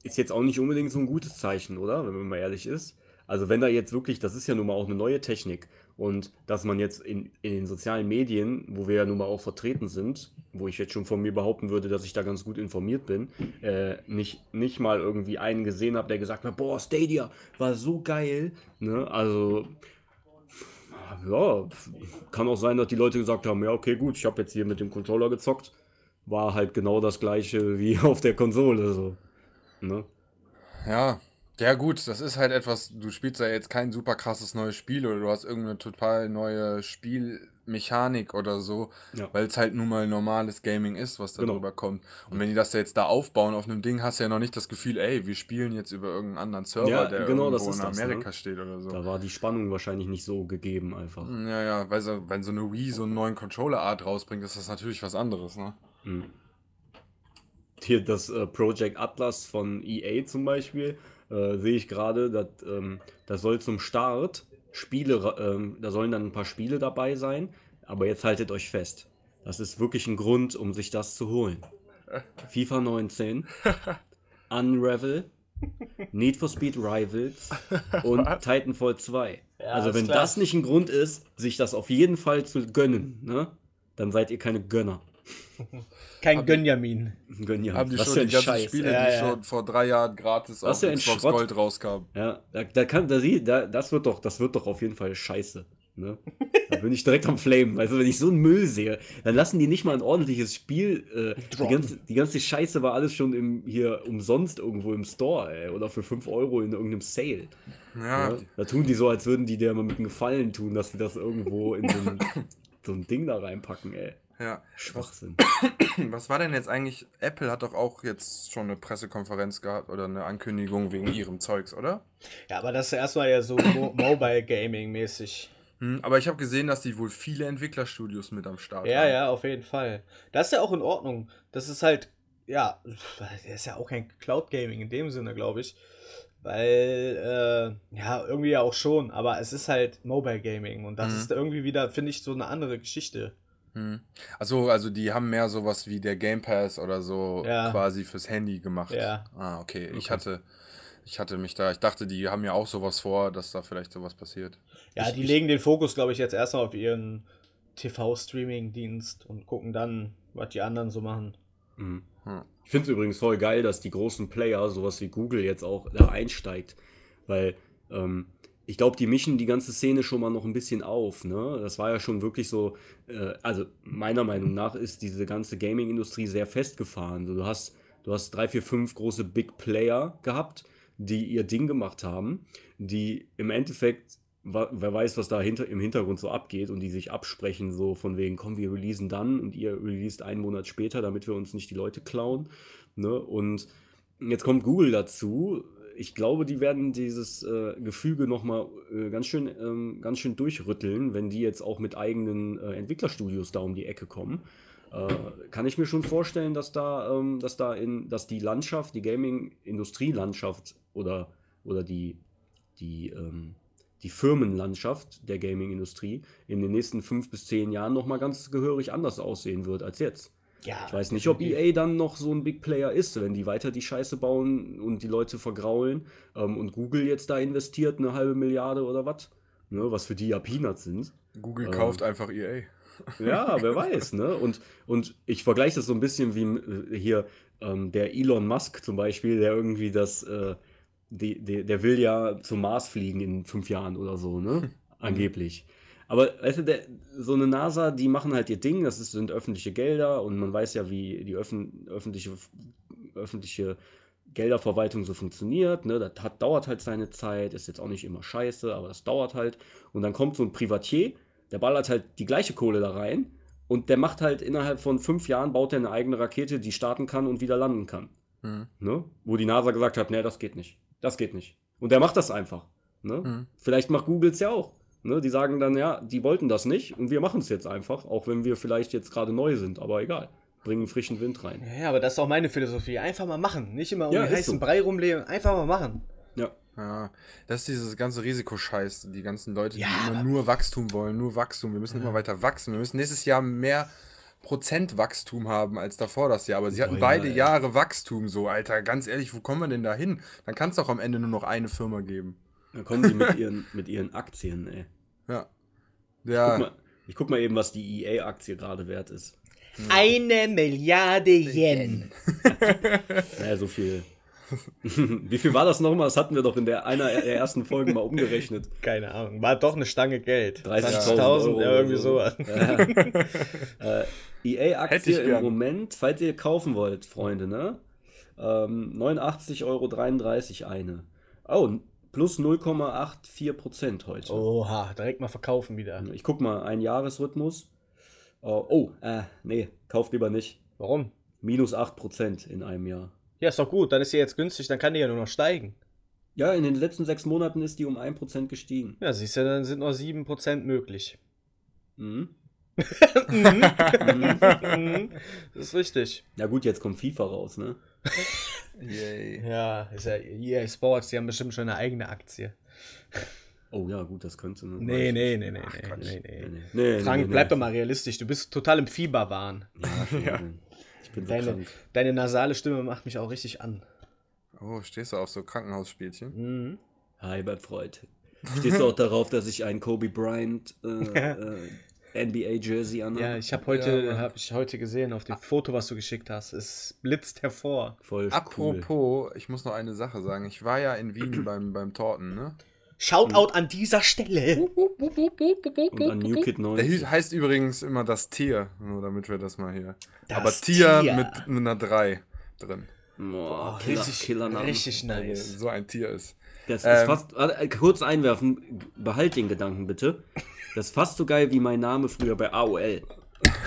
ist jetzt auch nicht unbedingt so ein gutes Zeichen, oder? Wenn man mal ehrlich ist. Also wenn da jetzt wirklich, das ist ja nun mal auch eine neue Technik und dass man jetzt in, in den sozialen Medien, wo wir ja nun mal auch vertreten sind, wo ich jetzt schon von mir behaupten würde, dass ich da ganz gut informiert bin, äh, nicht, nicht mal irgendwie einen gesehen habe, der gesagt hat, boah, Stadia war so geil. Ne? Also, ja, kann auch sein, dass die Leute gesagt haben, ja, okay, gut, ich habe jetzt hier mit dem Controller gezockt. War halt genau das gleiche wie auf der Konsole. So. Ne? Ja, ja, gut, das ist halt etwas, du spielst ja jetzt kein super krasses neues Spiel oder du hast irgendeine total neue Spiel, Mechanik oder so, ja. weil es halt nun mal normales Gaming ist, was da genau. drüber kommt. Und wenn die das jetzt da aufbauen auf einem Ding, hast du ja noch nicht das Gefühl, ey, wir spielen jetzt über irgendeinen anderen Server, ja, der genau, irgendwo in Amerika das, ne? steht oder so. Da war die Spannung wahrscheinlich nicht so gegeben einfach. Ja, ja, weil so, wenn so eine Wii so einen neuen Controller-Art rausbringt, ist das natürlich was anderes, ne? Mhm. Hier das äh, Project Atlas von EA zum Beispiel, äh, sehe ich gerade, das ähm, soll zum Start Spiele, ähm, da sollen dann ein paar Spiele dabei sein, aber jetzt haltet euch fest. Das ist wirklich ein Grund, um sich das zu holen. FIFA 19, Unravel, Need for Speed Rivals und Titanfall 2. Ja, also wenn klar. das nicht ein Grund ist, sich das auf jeden Fall zu gönnen, ne, dann seid ihr keine Gönner. Kein Hab Gönjamin. Gönjamin. Haben die Was schon die ganzen Scheiß. Spiele, ja, die ja. schon vor drei Jahren gratis Was auf Xbox Schrott. Gold rauskamen. Ja, da, da kann, da, da, das wird doch, das wird doch auf jeden Fall scheiße. Ne? Da bin ich direkt am Flamen. Also wenn ich so einen Müll sehe, dann lassen die nicht mal ein ordentliches Spiel. Äh, die, ganze, die ganze Scheiße war alles schon im, hier umsonst irgendwo im Store, ey, oder für 5 Euro in irgendeinem Sale. Ja. ja. Da tun die so, als würden die dir mal mit einem Gefallen tun, dass sie das irgendwo in so ein, so ein Ding da reinpacken, ey. Ja. Schwachsinn. Was war denn jetzt eigentlich? Apple hat doch auch jetzt schon eine Pressekonferenz gehabt oder eine Ankündigung wegen ihrem Zeugs, oder? Ja, aber das ist erstmal ja so Mo Mobile Gaming mäßig. Hm, aber ich habe gesehen, dass die wohl viele Entwicklerstudios mit am Start ja, haben. Ja, ja, auf jeden Fall. Das ist ja auch in Ordnung. Das ist halt, ja, das ist ja auch kein Cloud Gaming in dem Sinne, glaube ich. Weil, äh, ja, irgendwie ja auch schon, aber es ist halt Mobile Gaming und das mhm. ist irgendwie wieder, finde ich, so eine andere Geschichte. Hm. Also, also die haben mehr sowas wie der Game Pass oder so ja. quasi fürs Handy gemacht. Ja. Ah, okay. okay. Ich hatte, ich hatte mich da, ich dachte, die haben ja auch sowas vor, dass da vielleicht sowas passiert. Ja, ich, die legen den Fokus, glaube ich, jetzt erstmal auf ihren TV-Streaming-Dienst und gucken dann, was die anderen so machen. Mhm. Hm. Ich finde es übrigens voll geil, dass die großen Player, sowas wie Google, jetzt auch da einsteigt. Weil ähm, ich glaube, die mischen die ganze Szene schon mal noch ein bisschen auf. Ne? Das war ja schon wirklich so, äh, also meiner Meinung nach ist diese ganze Gaming-Industrie sehr festgefahren. Du, hast, du hast drei, vier, fünf große Big Player gehabt, die ihr Ding gemacht haben, die im Endeffekt, wer weiß, was da hinter, im Hintergrund so abgeht und die sich absprechen, so von wegen, komm, wir releasen dann und ihr released einen Monat später, damit wir uns nicht die Leute klauen. Ne? Und jetzt kommt Google dazu, ich glaube, die werden dieses äh, Gefüge nochmal äh, ganz, schön, ähm, ganz schön durchrütteln, wenn die jetzt auch mit eigenen äh, Entwicklerstudios da um die Ecke kommen. Äh, kann ich mir schon vorstellen, dass da, ähm, dass da in, dass die Landschaft, die Gaming-Industrielandschaft oder, oder die, die, ähm, die Firmenlandschaft der Gaming-Industrie in den nächsten fünf bis zehn Jahren nochmal ganz gehörig anders aussehen wird als jetzt. Ja, ich weiß nicht, ob EA dann noch so ein Big Player ist, wenn die weiter die Scheiße bauen und die Leute vergraulen ähm, und Google jetzt da investiert eine halbe Milliarde oder was, ne, was für die ja Peanuts sind. Google ähm, kauft einfach EA. Ja, wer weiß, ne? Und, und ich vergleiche das so ein bisschen wie äh, hier ähm, der Elon Musk zum Beispiel, der irgendwie das, äh, die, die, der will ja zum Mars fliegen in fünf Jahren oder so, ne? Angeblich. Aber weißt du, der, so eine NASA, die machen halt ihr Ding, das ist, sind öffentliche Gelder und man weiß ja, wie die öffn, öffentliche, öffentliche Gelderverwaltung so funktioniert. Ne? Das hat, dauert halt seine Zeit, ist jetzt auch nicht immer scheiße, aber das dauert halt. Und dann kommt so ein Privatier, der ballert halt die gleiche Kohle da rein und der macht halt innerhalb von fünf Jahren, baut er eine eigene Rakete, die starten kann und wieder landen kann. Mhm. Ne? Wo die NASA gesagt hat, nee, das geht nicht. Das geht nicht. Und der macht das einfach. Ne? Mhm. Vielleicht macht Google es ja auch. Ne, die sagen dann, ja, die wollten das nicht und wir machen es jetzt einfach, auch wenn wir vielleicht jetzt gerade neu sind, aber egal. Bringen frischen Wind rein. Ja, aber das ist auch meine Philosophie. Einfach mal machen. Nicht immer um ja, den heißen so. Brei rumleben. Einfach mal machen. Ja. Ja, das ist dieses ganze Risikoscheiß. Die ganzen Leute, ja, die immer nur Wachstum wollen, nur Wachstum. Wir müssen ja. immer weiter wachsen. Wir müssen nächstes Jahr mehr Prozent Wachstum haben als davor das Jahr. Aber sie hatten oh, beide ja, Jahre Wachstum so, Alter. Ganz ehrlich, wo kommen wir denn da hin? Dann kann es doch am Ende nur noch eine Firma geben. Da kommen die mit ihren, mit ihren Aktien, ey. Ja. ja. Ich, guck mal, ich guck mal eben, was die EA-Aktie gerade wert ist. Eine Milliarde Yen. naja, so viel. Wie viel war das nochmal? Das hatten wir doch in der einer der ersten Folgen mal umgerechnet. Keine Ahnung. War doch eine Stange Geld. 30.000 ja, irgendwie sowas. Ja. äh, EA-Aktie im Moment, falls ihr kaufen wollt, Freunde, ne? Ähm, 89,33 Euro eine. Oh, plus 0,84% heute. Oha, direkt mal verkaufen wieder. Ich guck mal, ein Jahresrhythmus. Oh, oh äh, nee, kauft lieber nicht. Warum? Minus 8% in einem Jahr. Ja, ist doch gut, dann ist sie jetzt günstig, dann kann die ja nur noch steigen. Ja, in den letzten sechs Monaten ist die um 1% gestiegen. Ja, siehst du, dann sind noch 7% möglich. Mhm. mhm. das ist richtig. Ja gut, jetzt kommt FIFA raus, ne? Yay. Ja, ist ja EA Sports, die haben bestimmt schon eine eigene Aktie. Oh ja, gut, das könnte. Ne? Nee, nee, nee, nee, Ach, nee, nee, nee, nee. Frank, nee, bleib nee. doch mal realistisch. Du bist total im Fieberwahn. Ja, ja. Ich bin so deine, krank. deine nasale Stimme macht mich auch richtig an. Oh, stehst du auf so Krankenhausspielchen? Mhm. Hi, mein Freund. Stehst du auch darauf, dass ich einen Kobe Bryant äh, äh, NBA-Jersey anhabe? Ja, ich habe heute, ja, hab ich heute gesehen auf dem Foto, was du geschickt hast. Es blitzt hervor. Voll Apropos, cool. ich muss noch eine Sache sagen. Ich war ja in Wien beim, beim Torten, ne? Shoutout an dieser Stelle. Und an New Kid 90. Der heißt übrigens immer das Tier, nur damit wir das mal hier. Das Aber Tier, Tier. Mit, mit einer 3 drin. Boah, Killer, richtig, Killernamen. Richtig nice. So ein Tier ist. Das ist ähm, fast, äh, kurz einwerfen, behalt den Gedanken bitte. Das ist fast so geil wie mein Name früher bei AOL.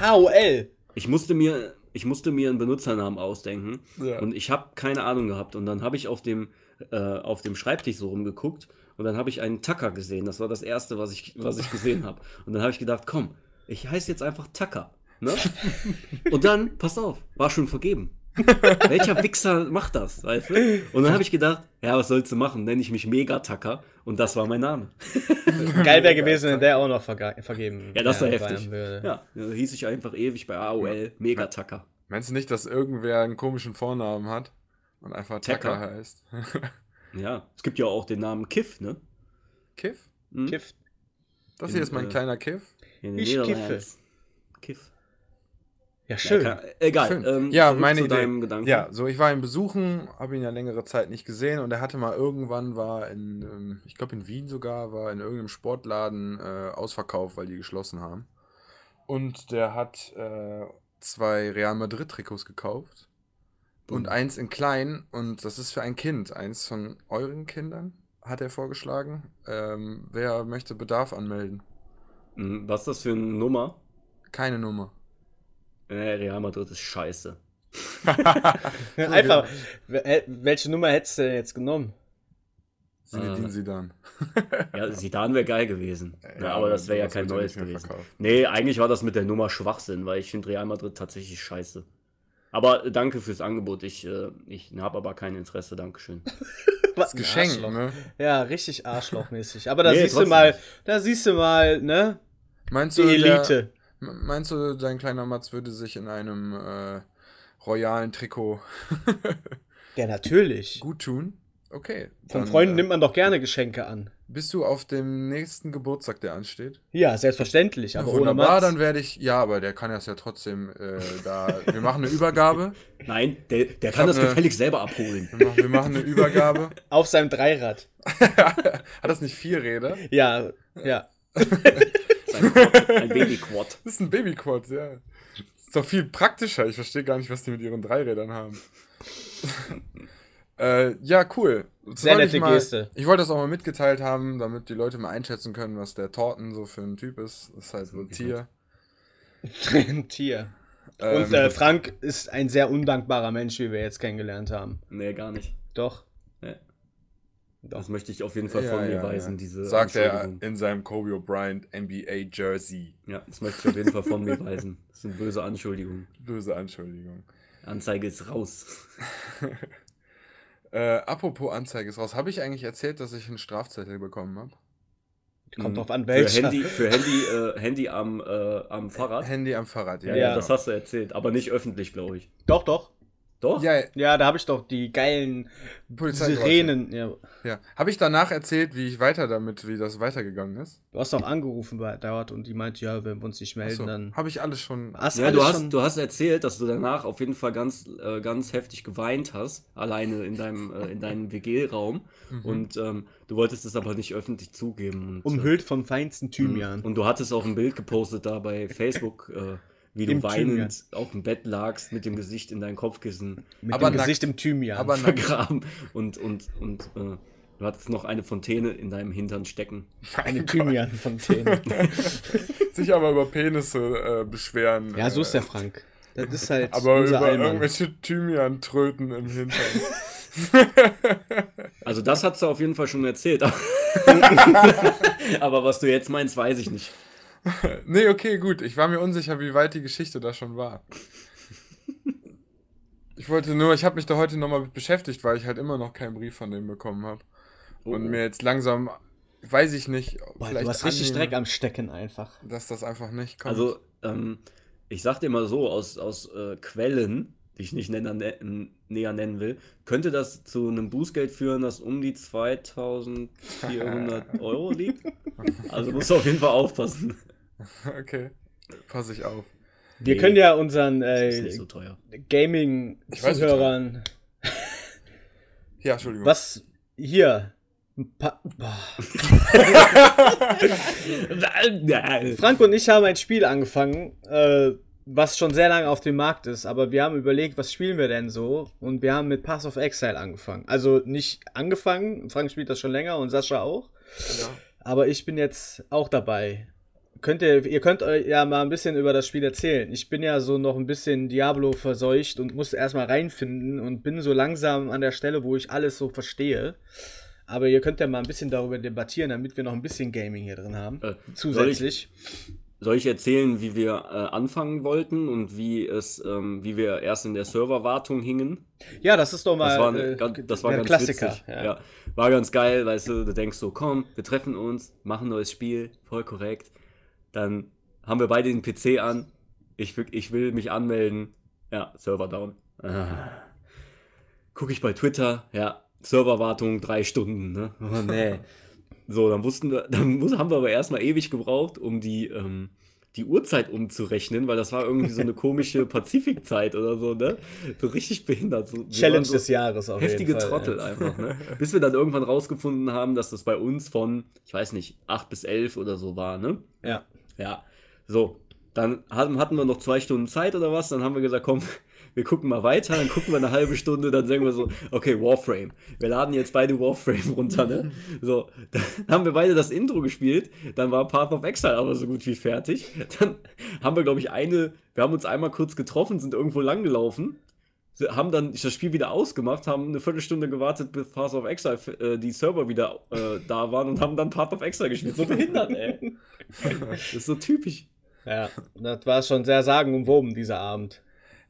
AOL? Ich musste mir, ich musste mir einen Benutzernamen ausdenken ja. und ich habe keine Ahnung gehabt. Und dann habe ich auf dem, äh, auf dem Schreibtisch so rumgeguckt und dann habe ich einen Tucker gesehen. Das war das Erste, was ich, was ich gesehen habe. Und dann habe ich gedacht, komm, ich heiße jetzt einfach Tucker. Ne? Und dann, pass auf, war schon vergeben. Welcher Wichser macht das, weißt du? Und dann habe ich gedacht, ja, was sollst du machen? Nenne ich mich Megatacker und das war mein Name. Geil wäre gewesen, wenn der auch noch verge vergeben Ja, das war heftig. Ja, da hieß ich einfach ewig bei AOL Megatacker. Meinst du nicht, dass irgendwer einen komischen Vornamen hat und einfach Tacker heißt? ja, es gibt ja auch den Namen Kiff, ne? Kiff? Hm? Kiff. Das hier In, ist mein äh, kleiner Kiff. ich kiffe. Kiff. Ja, schön. Ja, egal. Schön. Ähm, ja, meine Idee. Ja, so ich war ihn besuchen, habe ihn ja längere Zeit nicht gesehen und er hatte mal irgendwann war in, ähm, ich glaube in Wien sogar, war in irgendeinem Sportladen äh, ausverkauft, weil die geschlossen haben. Und der hat äh, zwei Real Madrid Trikots gekauft und mhm. eins in klein und das ist für ein Kind, eins von euren Kindern hat er vorgeschlagen. Ähm, wer möchte Bedarf anmelden? Mhm, was ist das für eine Nummer? Keine Nummer. Nee, Real Madrid ist scheiße. Einfach, welche Nummer hättest du denn jetzt genommen? Zinedine äh, Sidan. ja, Sidan wäre geil gewesen. Ja, ja, aber das wäre ja kein neues gewesen. Verkauft. Nee, eigentlich war das mit der Nummer Schwachsinn, weil ich finde Real Madrid tatsächlich scheiße. Aber danke fürs Angebot. Ich, äh, ich habe aber kein Interesse. Dankeschön. Was Geschenk, ne? Ja, richtig arschlochmäßig. Aber da nee, siehst du mal, da siehst du mal, ne? Meinst du, Die Elite. Der, Meinst du, dein kleiner Mats würde sich in einem äh, royalen Trikot Ja, natürlich. gut tun? Okay. Von Freunden äh, nimmt man doch gerne Geschenke an. Bist du auf dem nächsten Geburtstag, der ansteht? Ja, selbstverständlich. Aber ja, wunderbar, ohne dann werde ich. Ja, aber der kann das ja trotzdem äh, da. Wir machen eine Übergabe. Nein, der, der kann das eine, gefällig selber abholen. Wir machen, wir machen eine Übergabe. auf seinem Dreirad. Hat das nicht vier Räder? Ja, ja. Ein, Quad, ein Babyquad. Das ist ein Babyquad, ja. Das ist doch viel praktischer. Ich verstehe gar nicht, was die mit ihren Dreirädern haben. äh, ja, cool. Das Sehr nette ich mal, Geste. Ich wollte das auch mal mitgeteilt haben, damit die Leute mal einschätzen können, was der Torten so für ein Typ ist. Das ist halt so ein Tier. ein Tier. Ähm, Und äh, Frank ist ein sehr undankbarer Mensch, wie wir jetzt kennengelernt haben. Nee, gar nicht. Doch. Das möchte ich auf jeden Fall ja, von mir ja, weisen, ja. diese Sagt er in seinem Kobe Bryant NBA Jersey. Ja, das möchte ich auf jeden Fall von mir weisen. Das ist eine böse Anschuldigung. Böse Anschuldigung. Anzeige ist raus. äh, apropos Anzeige ist raus. Habe ich eigentlich erzählt, dass ich einen Strafzettel bekommen habe? Kommt drauf an, welcher. Für Handy, für Handy, äh, Handy am, äh, am Fahrrad. Handy am Fahrrad, ja. Ja, ja, das hast du erzählt, aber nicht öffentlich, glaube ich. Doch, doch. Doch? Ja, ja da habe ich doch die geilen Sirenen. Ja. ja. Habe ich danach erzählt, wie ich weiter damit, wie das weitergegangen ist? Du hast doch angerufen bei dort und die meinte, ja, wenn wir uns nicht melden, so. dann. Habe ich alles schon. Hast ja, du, hast, schon... du hast erzählt, dass du danach auf jeden Fall ganz, äh, ganz heftig geweint hast, alleine in deinem, äh, in deinem WG-Raum. Mhm. Und ähm, du wolltest es aber nicht öffentlich zugeben. Und, Umhüllt vom feinsten Thymian. Und du hattest auch ein Bild gepostet da bei Facebook. Äh, wie du Im weinend Thymian. auf dem Bett lagst mit dem Gesicht in dein Kopfkissen. Mit aber dem nackt. Gesicht im Thymian. Aber vergraben. Und, und, und, äh, Du hattest noch eine Fontäne in deinem Hintern stecken. Eine Thymian-Fontäne. Sich aber über Penisse äh, beschweren. Ja, so ist der Frank. Das ist halt. Aber über Allmann. irgendwelche Thymian-Tröten im Hintern. Also das hat sie auf jeden Fall schon erzählt. Aber was du jetzt meinst, weiß ich nicht. Nee, okay, gut. Ich war mir unsicher, wie weit die Geschichte da schon war. Ich wollte nur, ich habe mich da heute nochmal beschäftigt, weil ich halt immer noch keinen Brief von dem bekommen habe. Oh. Und mir jetzt langsam, weiß ich nicht, Boah, du hast richtig Dreck am Stecken einfach. Dass das einfach nicht kommt. Also, ähm, ich sag dir mal so, aus, aus äh, Quellen, die ich nicht näher, näher nennen will, könnte das zu einem Bußgeld führen, das um die 2400 Euro liegt. Also musst du auf jeden Fall aufpassen. Okay, passe ich auf. Wir nee, können ja unseren äh, so Gaming-Zuhörern. ja, Entschuldigung. Was hier? Frank und ich haben ein Spiel angefangen, äh, was schon sehr lange auf dem Markt ist, aber wir haben überlegt, was spielen wir denn so? Und wir haben mit Pass of Exile angefangen. Also nicht angefangen, Frank spielt das schon länger und Sascha auch. Ja. Aber ich bin jetzt auch dabei. Könnt ihr, ihr könnt euch ja mal ein bisschen über das Spiel erzählen. Ich bin ja so noch ein bisschen Diablo verseucht und muss erstmal reinfinden und bin so langsam an der Stelle, wo ich alles so verstehe. Aber ihr könnt ja mal ein bisschen darüber debattieren, damit wir noch ein bisschen Gaming hier drin haben. Äh, zusätzlich. Soll ich, soll ich, erzählen, wie wir äh, anfangen wollten und wie es, ähm, wie wir erst in der Serverwartung hingen? Ja, das ist doch mal das war, eine, äh, das war ganz Klassiker. Ja. ja. war ganz geil, weißt du, du denkst so, komm, wir treffen uns, machen ein neues Spiel, voll korrekt. Dann haben wir beide den PC an. Ich, ich will mich anmelden. Ja, Server down. Ah. Gucke ich bei Twitter, ja, Serverwartung drei Stunden, ne? Oh nee. So, dann wussten wir, dann haben wir aber erstmal ewig gebraucht, um die, ähm, die Uhrzeit umzurechnen, weil das war irgendwie so eine komische Pazifikzeit oder so, ne? So richtig behindert. So, Challenge so des Jahres auf Heftige jeden Fall, Trottel ja. einfach, ne? Bis wir dann irgendwann rausgefunden haben, dass das bei uns von, ich weiß nicht, 8 bis 11 oder so war, ne? Ja. Ja. So, dann hatten wir noch zwei Stunden Zeit oder was, dann haben wir gesagt, komm, wir gucken mal weiter, dann gucken wir eine halbe Stunde, dann sagen wir so, okay, Warframe. Wir laden jetzt beide Warframe runter, ne? So, dann haben wir beide das Intro gespielt, dann war Path of Exile aber so gut wie fertig. Dann haben wir, glaube ich, eine, wir haben uns einmal kurz getroffen, sind irgendwo langgelaufen, haben dann das Spiel wieder ausgemacht, haben eine Viertelstunde gewartet, bis Path of Exile äh, die Server wieder äh, da waren und haben dann Path of Exile gespielt. So behindert, ey. Das ist so typisch. Ja, das war schon sehr sagenumwoben, dieser Abend.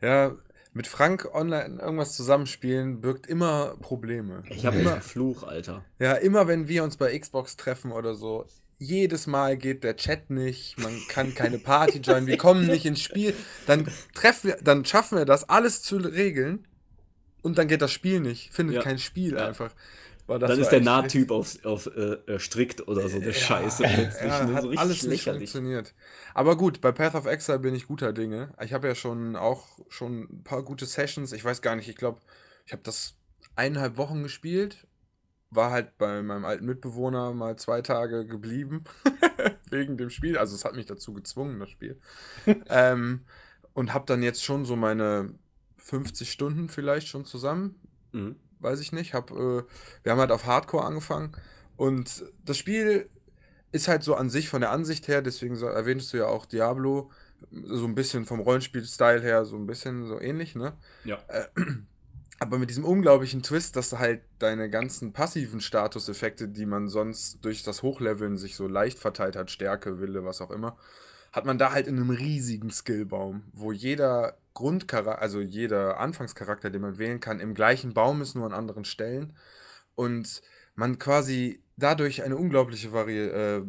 Ja, mit Frank online irgendwas zusammenspielen birgt immer Probleme. Ich habe immer Fluch, Alter. Ja, immer wenn wir uns bei Xbox treffen oder so, jedes Mal geht der Chat nicht, man kann keine Party joinen, wir kommen nicht ins Spiel, dann treffen wir, dann schaffen wir das alles zu regeln und dann geht das Spiel nicht, findet ja. kein Spiel ja. einfach. Boah, dann ist der Nahtyp auf, auf äh, strikt oder so eine ja, Scheiße. Ja, ne? hat so alles nicht funktioniert. Aber gut, bei Path of Exile bin ich guter Dinge. Ich habe ja schon auch schon ein paar gute Sessions. Ich weiß gar nicht, ich glaube, ich habe das eineinhalb Wochen gespielt. War halt bei meinem alten Mitbewohner mal zwei Tage geblieben. wegen dem Spiel. Also es hat mich dazu gezwungen, das Spiel. ähm, und habe dann jetzt schon so meine 50 Stunden vielleicht schon zusammen. Mhm weiß ich nicht. Hab, äh, wir haben halt auf Hardcore angefangen und das Spiel ist halt so an sich von der Ansicht her, deswegen so, erwähntest du ja auch Diablo, so ein bisschen vom Rollenspiel-Style her, so ein bisschen so ähnlich, ne? Ja. Äh, aber mit diesem unglaublichen Twist, dass halt deine ganzen passiven Statuseffekte, die man sonst durch das Hochleveln sich so leicht verteilt hat, Stärke, Wille, was auch immer, hat man da halt in einem riesigen Skillbaum, wo jeder Grundcharakter, also jeder Anfangscharakter, den man wählen kann, im gleichen Baum ist, nur an anderen Stellen. Und man quasi dadurch eine unglaubliche Vari äh,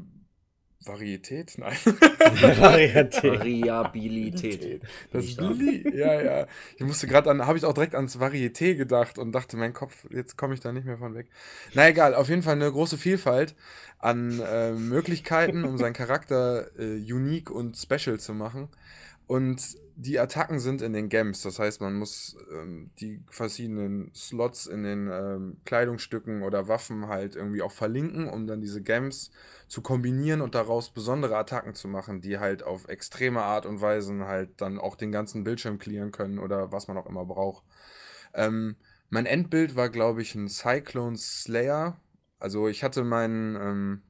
Varietät? Nein. Varietät. Variabilität. Das Li ja, ja. Ich musste gerade an, habe ich auch direkt ans Varieté gedacht und dachte, mein Kopf, jetzt komme ich da nicht mehr von weg. Na egal, auf jeden Fall eine große Vielfalt an äh, Möglichkeiten, um seinen Charakter äh, unique und special zu machen. Und die Attacken sind in den Gems, das heißt, man muss ähm, die verschiedenen Slots in den ähm, Kleidungsstücken oder Waffen halt irgendwie auch verlinken, um dann diese Gems zu kombinieren und daraus besondere Attacken zu machen, die halt auf extreme Art und Weise halt dann auch den ganzen Bildschirm clearen können oder was man auch immer braucht. Ähm, mein Endbild war, glaube ich, ein Cyclone Slayer Also ich hatte meinen, ähm,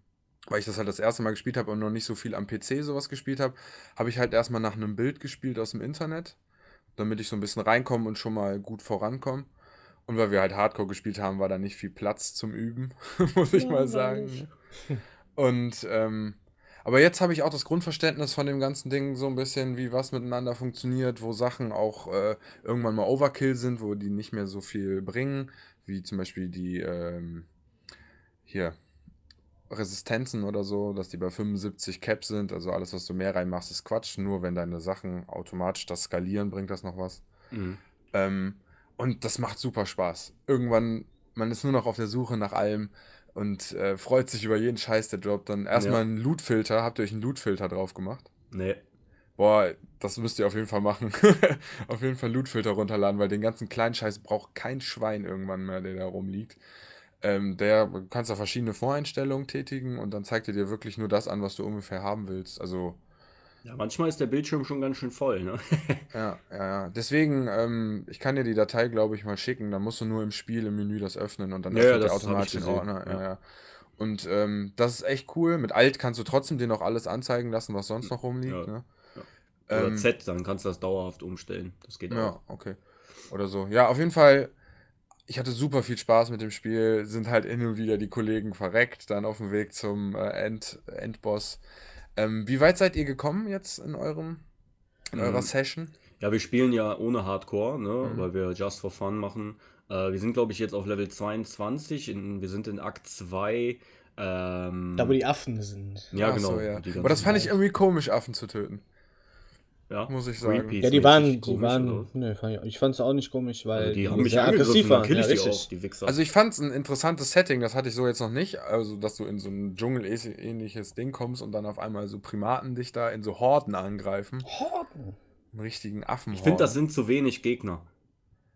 weil ich das halt das erste Mal gespielt habe und noch nicht so viel am PC sowas gespielt habe, habe ich halt erstmal nach einem Bild gespielt aus dem Internet, damit ich so ein bisschen reinkomme und schon mal gut vorankomme. Und weil wir halt Hardcore gespielt haben, war da nicht viel Platz zum Üben, muss ich ja, mal sagen. Und ähm, aber jetzt habe ich auch das Grundverständnis von dem ganzen Ding so ein bisschen, wie was miteinander funktioniert, wo Sachen auch äh, irgendwann mal Overkill sind, wo die nicht mehr so viel bringen, wie zum Beispiel die ähm, hier Resistenzen oder so, dass die bei 75 Cap sind. Also alles, was du mehr reinmachst, ist Quatsch. Nur wenn deine Sachen automatisch das skalieren, bringt das noch was. Mhm. Ähm, und das macht super Spaß. Irgendwann, man ist nur noch auf der Suche nach allem und äh, freut sich über jeden Scheiß, der droppt. Dann erstmal ja. einen Loot-Filter. Habt ihr euch einen Loot-Filter drauf gemacht? Nee. Boah, das müsst ihr auf jeden Fall machen. auf jeden Fall Loot-Filter runterladen, weil den ganzen kleinen Scheiß braucht kein Schwein irgendwann mehr, der da rumliegt. Ähm, der du kannst da verschiedene Voreinstellungen tätigen und dann zeigt er dir wirklich nur das an, was du ungefähr haben willst. Also. Ja, manchmal ist der Bildschirm schon ganz schön voll, ne? ja, ja, ja. Deswegen, ähm, ich kann dir die Datei, glaube ich, mal schicken. Dann musst du nur im Spiel im Menü das öffnen und dann ja, öffnet ja, der automatisch den Ordner. Ja. ja. Und ähm, das ist echt cool. Mit Alt kannst du trotzdem dir noch alles anzeigen lassen, was sonst noch rumliegt. Ne? Oder ähm, Z, dann kannst du das dauerhaft umstellen. Das geht ja, auch. Ja, okay. Oder so. Ja, auf jeden Fall ich hatte super viel Spaß mit dem Spiel, sind halt hin und wieder die Kollegen verreckt, dann auf dem Weg zum äh, End, Endboss. Ähm, wie weit seid ihr gekommen jetzt in eurem in eurer ähm, Session? Ja, wir spielen ja ohne Hardcore, ne, mhm. weil wir Just for Fun machen. Äh, wir sind, glaube ich, jetzt auf Level 22, in, wir sind in Akt 2. Ähm, da, wo die Affen sind. Ja, Ach genau. So, ja. Aber das fand ich irgendwie komisch, Affen zu töten. Ja, muss ich sagen. Greenpeace ja, die waren, die waren, ne, ich fand es auch nicht komisch, weil also die, die haben mich sehr aggressiv waren. Ja, richtig. Auch, die Wichser. Also ich fand es ein interessantes Setting, das hatte ich so jetzt noch nicht, also dass du in so ein Dschungel-ähnliches Ding kommst und dann auf einmal so Primaten dich da in so Horden angreifen. Horden? Einen richtigen Affen. Ich finde, das sind zu wenig Gegner.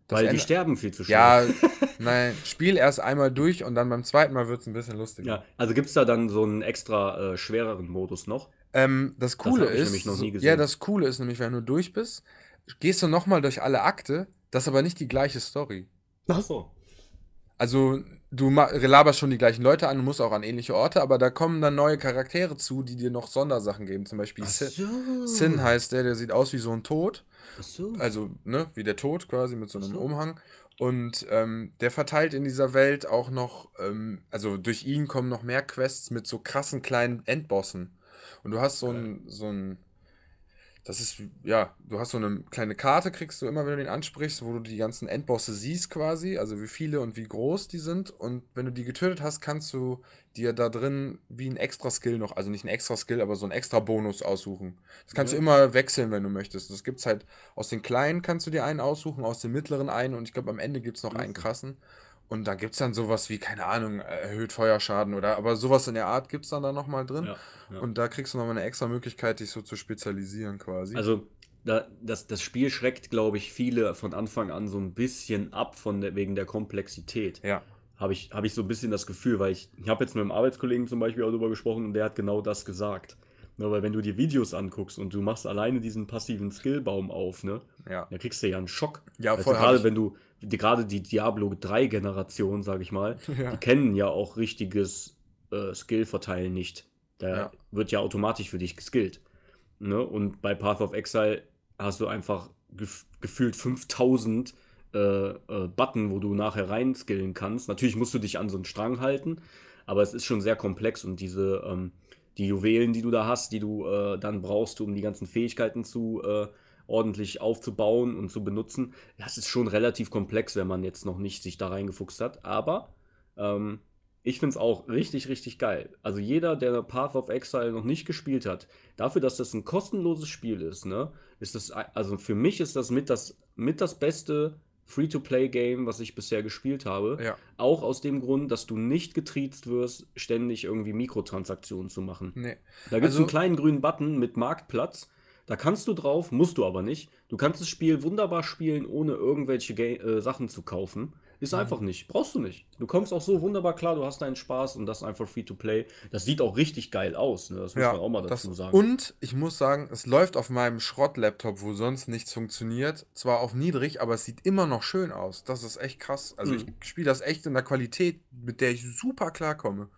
Das weil die sterben viel zu schnell. Ja, nein, spiel erst einmal durch und dann beim zweiten Mal wird es ein bisschen lustiger. Ja, also gibt es da dann so einen extra äh, schwereren Modus noch? Ähm, das Coole das ist, so, ja, das Coole ist nämlich, wenn du durch bist, gehst du nochmal durch alle Akte, das ist aber nicht die gleiche Story. Ach so. Also, du laberst schon die gleichen Leute an, du musst auch an ähnliche Orte, aber da kommen dann neue Charaktere zu, die dir noch Sondersachen geben. Zum Beispiel so. Sin, Sin heißt der, der sieht aus wie so ein Tod. So. Also, ne, wie der Tod quasi mit so einem so. Umhang. Und ähm, der verteilt in dieser Welt auch noch, ähm, also durch ihn kommen noch mehr Quests mit so krassen kleinen Endbossen. Und du hast so ein, so ein, das ist, ja, du hast so eine kleine Karte, kriegst du immer, wenn du den ansprichst, wo du die ganzen Endbosse siehst quasi, also wie viele und wie groß die sind. Und wenn du die getötet hast, kannst du dir da drin wie ein extra Skill noch, also nicht ein extra Skill, aber so ein extra Bonus aussuchen. Das kannst ja. du immer wechseln, wenn du möchtest. Das gibt's halt, aus den kleinen kannst du dir einen aussuchen, aus den mittleren einen und ich glaube am Ende gibt es noch einen krassen. Und da gibt es dann sowas wie, keine Ahnung, erhöht Feuerschaden oder, aber sowas in der Art gibt es dann da nochmal drin. Ja, ja. Und da kriegst du nochmal eine extra Möglichkeit, dich so zu spezialisieren quasi. Also, da, das, das Spiel schreckt, glaube ich, viele von Anfang an so ein bisschen ab von der, wegen der Komplexität. Ja. Habe ich, hab ich so ein bisschen das Gefühl, weil ich, ich habe jetzt mit einem Arbeitskollegen zum Beispiel auch darüber gesprochen und der hat genau das gesagt. Ne, weil wenn du dir Videos anguckst und du machst alleine diesen passiven Skillbaum auf, ne, ja. dann kriegst du ja einen Schock. Ja, voll. Also gerade wenn du, die, gerade die Diablo 3 Generation, sage ich mal, ja. die kennen ja auch richtiges äh, Skill-Verteilen nicht. Da ja. wird ja automatisch für dich geskillt. Ne? Und bei Path of Exile hast du einfach gef gefühlt 5000 äh, äh, Button, wo du nachher rein skillen kannst. Natürlich musst du dich an so einen Strang halten, aber es ist schon sehr komplex und diese ähm, die Juwelen, die du da hast, die du äh, dann brauchst, um die ganzen Fähigkeiten zu äh, ordentlich aufzubauen und zu benutzen. Das ist schon relativ komplex, wenn man jetzt noch nicht sich da reingefuchst hat. Aber ähm, ich finde es auch richtig, richtig geil. Also jeder, der Path of Exile noch nicht gespielt hat, dafür, dass das ein kostenloses Spiel ist, ne, ist das, also für mich ist das mit das, mit das beste Free-to-Play-Game, was ich bisher gespielt habe. Ja. Auch aus dem Grund, dass du nicht getriezt wirst, ständig irgendwie Mikrotransaktionen zu machen. Nee. Da gibt es also, einen kleinen grünen Button mit Marktplatz da kannst du drauf, musst du aber nicht. Du kannst das Spiel wunderbar spielen, ohne irgendwelche Ga äh, Sachen zu kaufen. Ist mhm. einfach nicht. Brauchst du nicht. Du kommst auch so wunderbar klar, du hast deinen Spaß und das einfach free to play. Das sieht auch richtig geil aus, ne? Das muss ja, man auch mal dazu das, sagen. Und ich muss sagen, es läuft auf meinem Schrott-Laptop, wo sonst nichts funktioniert. Zwar auf niedrig, aber es sieht immer noch schön aus. Das ist echt krass. Also mhm. ich spiele das echt in der Qualität, mit der ich super klarkomme.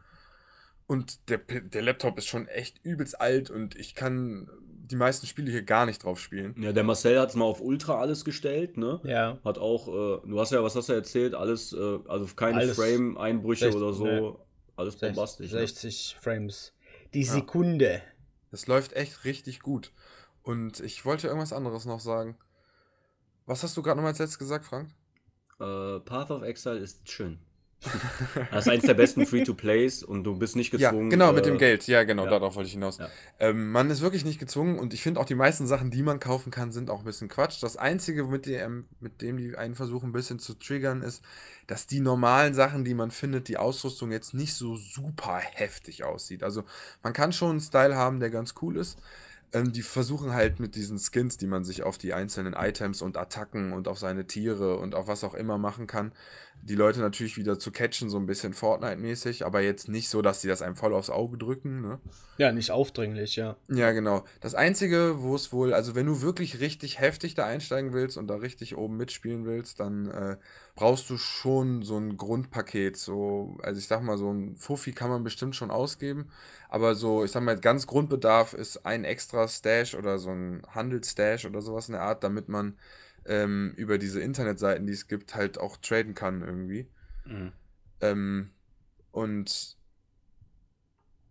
Und der, der Laptop ist schon echt übelst alt und ich kann die meisten Spiele hier gar nicht drauf spielen. Ja, der Marcel hat es mal auf Ultra alles gestellt, ne? Ja. Hat auch, äh, du hast ja, was hast du erzählt? Alles, äh, also keine Frame-Einbrüche oder so. Ne. Alles bombastisch. 60 ne? Frames. Die Sekunde. Es läuft echt richtig gut. Und ich wollte irgendwas anderes noch sagen. Was hast du gerade nochmal als letztes gesagt, Frank? Äh, Path of Exile ist schön. Das ist eins der besten Free-to-Plays und du bist nicht gezwungen. Ja, genau, äh, mit dem Geld. Ja, genau, ja. darauf wollte ich hinaus. Ja. Ähm, man ist wirklich nicht gezwungen und ich finde auch die meisten Sachen, die man kaufen kann, sind auch ein bisschen Quatsch. Das Einzige, mit dem, mit dem die einen versuchen, ein bisschen zu triggern, ist, dass die normalen Sachen, die man findet, die Ausrüstung jetzt nicht so super heftig aussieht. Also man kann schon einen Style haben, der ganz cool ist. Ähm, die versuchen halt mit diesen Skins, die man sich auf die einzelnen Items und Attacken und auf seine Tiere und auf was auch immer machen kann, die Leute natürlich wieder zu catchen, so ein bisschen Fortnite-mäßig, aber jetzt nicht so, dass sie das einem voll aufs Auge drücken. Ne? Ja, nicht aufdringlich, ja. Ja, genau. Das Einzige, wo es wohl, also wenn du wirklich richtig heftig da einsteigen willst und da richtig oben mitspielen willst, dann äh, brauchst du schon so ein Grundpaket. So, also ich sag mal, so ein Fuffi kann man bestimmt schon ausgeben, aber so, ich sag mal, ganz Grundbedarf ist ein extra Stash oder so ein Handelsstash oder sowas in der Art, damit man ähm, über diese Internetseiten, die es gibt, halt auch traden kann irgendwie. Mhm. Ähm, und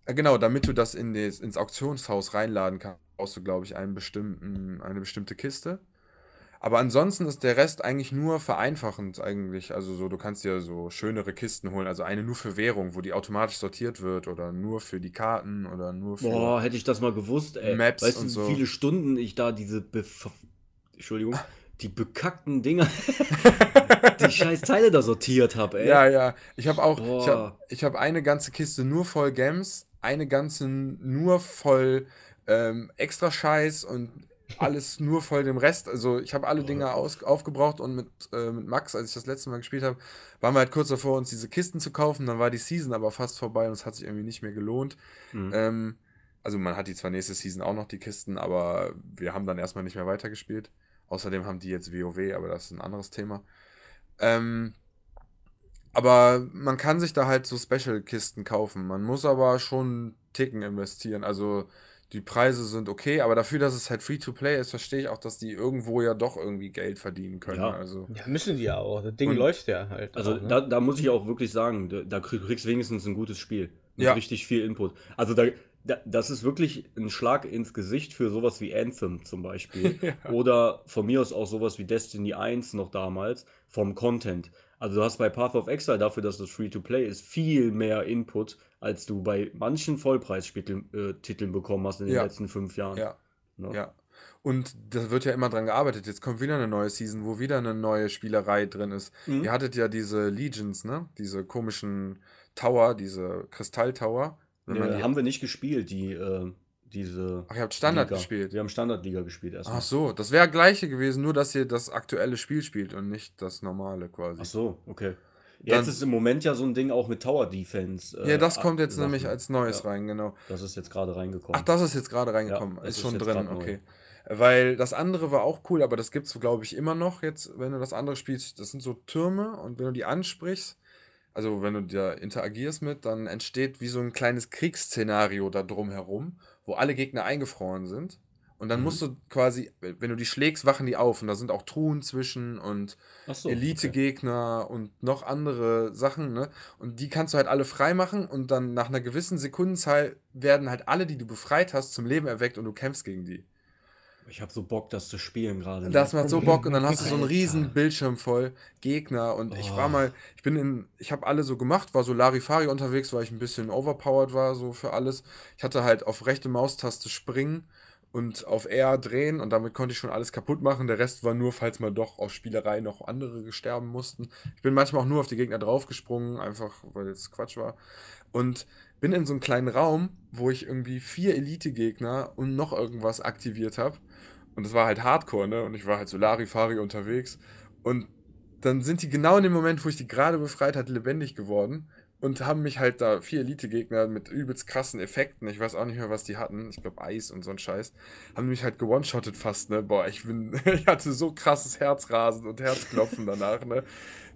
äh, genau, damit du das in des, ins Auktionshaus reinladen kannst, brauchst du, glaube ich, einen bestimmten, eine bestimmte Kiste. Aber ansonsten ist der Rest eigentlich nur vereinfachend eigentlich. Also so, du kannst dir so schönere Kisten holen, also eine nur für Währung, wo die automatisch sortiert wird oder nur für die Karten oder nur für Boah, hätte ich das mal gewusst, ey. Maps weißt und du, so. wie viele Stunden ich da diese Bef Entschuldigung, die bekackten Dinger, die scheiß Teile da sortiert habe, ey. Ja, ja. Ich habe auch, Boah. ich habe ich hab eine ganze Kiste nur voll Gems, eine ganze nur voll ähm, extra Scheiß und alles nur voll dem Rest. Also ich habe alle Dinge aus, aufgebraucht und mit, äh, mit Max, als ich das letzte Mal gespielt habe, waren wir halt kurz davor, uns diese Kisten zu kaufen. Dann war die Season aber fast vorbei und es hat sich irgendwie nicht mehr gelohnt. Mhm. Ähm, also man hat die zwar nächste Season auch noch die Kisten, aber wir haben dann erstmal nicht mehr weitergespielt. Außerdem haben die jetzt WoW, aber das ist ein anderes Thema. Ähm, aber man kann sich da halt so Special-Kisten kaufen. Man muss aber schon Ticken investieren. Also die Preise sind okay, aber dafür, dass es halt Free-to-Play ist, verstehe ich auch, dass die irgendwo ja doch irgendwie Geld verdienen können. Ja, also. ja müssen die ja auch. Das Ding Und, läuft ja halt. Also auch, ne? da, da muss ich auch wirklich sagen, da, da kriegst du wenigstens ein gutes Spiel. Mit ja. richtig viel Input. Also da, das ist wirklich ein Schlag ins Gesicht für sowas wie Anthem zum Beispiel. ja. Oder von mir aus auch sowas wie Destiny 1 noch damals, vom Content. Also du hast bei Path of Exile dafür, dass das Free-to-Play ist, viel mehr Input, als du bei manchen Vollpreistiteln äh, bekommen hast in den ja. letzten fünf Jahren. Ja. Ne? ja. Und da wird ja immer dran gearbeitet. Jetzt kommt wieder eine neue Season, wo wieder eine neue Spielerei drin ist. Mhm. Ihr hattet ja diese Legions, ne? Diese komischen Tower, diese Kristalltower wenn nee, haben wir nicht gespielt, die, äh, diese. Ach, ihr habt Standard Liga. gespielt. Wir haben Standardliga gespielt erstmal. Ach so, das wäre gleiche gewesen, nur dass ihr das aktuelle Spiel spielt und nicht das normale quasi. Ach so, okay. Dann, jetzt ist im Moment ja so ein Ding auch mit Tower Defense. Äh, ja, das kommt jetzt Sachen. nämlich als Neues ja. rein, genau. Das ist jetzt gerade reingekommen. Ach, das ist jetzt gerade reingekommen. Ja, ist, ist schon drin, okay. Weil das andere war auch cool, aber das gibt es, glaube ich, immer noch jetzt, wenn du das andere spielst. Das sind so Türme und wenn du die ansprichst, also wenn du da interagierst mit, dann entsteht wie so ein kleines Kriegsszenario da drumherum, wo alle Gegner eingefroren sind. Und dann mhm. musst du quasi, wenn du die schlägst, wachen die auf. Und da sind auch Truhen zwischen und so, Elite-Gegner okay. und noch andere Sachen, ne? Und die kannst du halt alle freimachen und dann nach einer gewissen Sekundenzahl werden halt alle, die du befreit hast, zum Leben erweckt und du kämpfst gegen die. Ich habe so Bock, das zu spielen gerade. Das macht so Bock und dann hast du so einen riesen Bildschirm voll Gegner und oh. ich war oh. mal, ich bin in, ich habe alle so gemacht, war so Larifari unterwegs, weil ich ein bisschen overpowered war so für alles. Ich hatte halt auf rechte Maustaste springen und auf R drehen und damit konnte ich schon alles kaputt machen. Der Rest war nur, falls mal doch aus Spielerei noch andere sterben mussten. Ich bin manchmal auch nur auf die Gegner draufgesprungen, einfach weil es Quatsch war. Und bin in so einem kleinen Raum, wo ich irgendwie vier Elite-Gegner und noch irgendwas aktiviert habe. Und das war halt Hardcore, ne? Und ich war halt so Larifari unterwegs. Und dann sind die genau in dem Moment, wo ich die gerade befreit hatte, lebendig geworden und haben mich halt da vier Elite-Gegner mit übelst krassen Effekten, ich weiß auch nicht mehr, was die hatten, ich glaube Eis und so ein Scheiß, haben mich halt gewone-shottet fast, ne? Boah, ich bin, ich hatte so krasses Herzrasen und Herzklopfen danach, ne?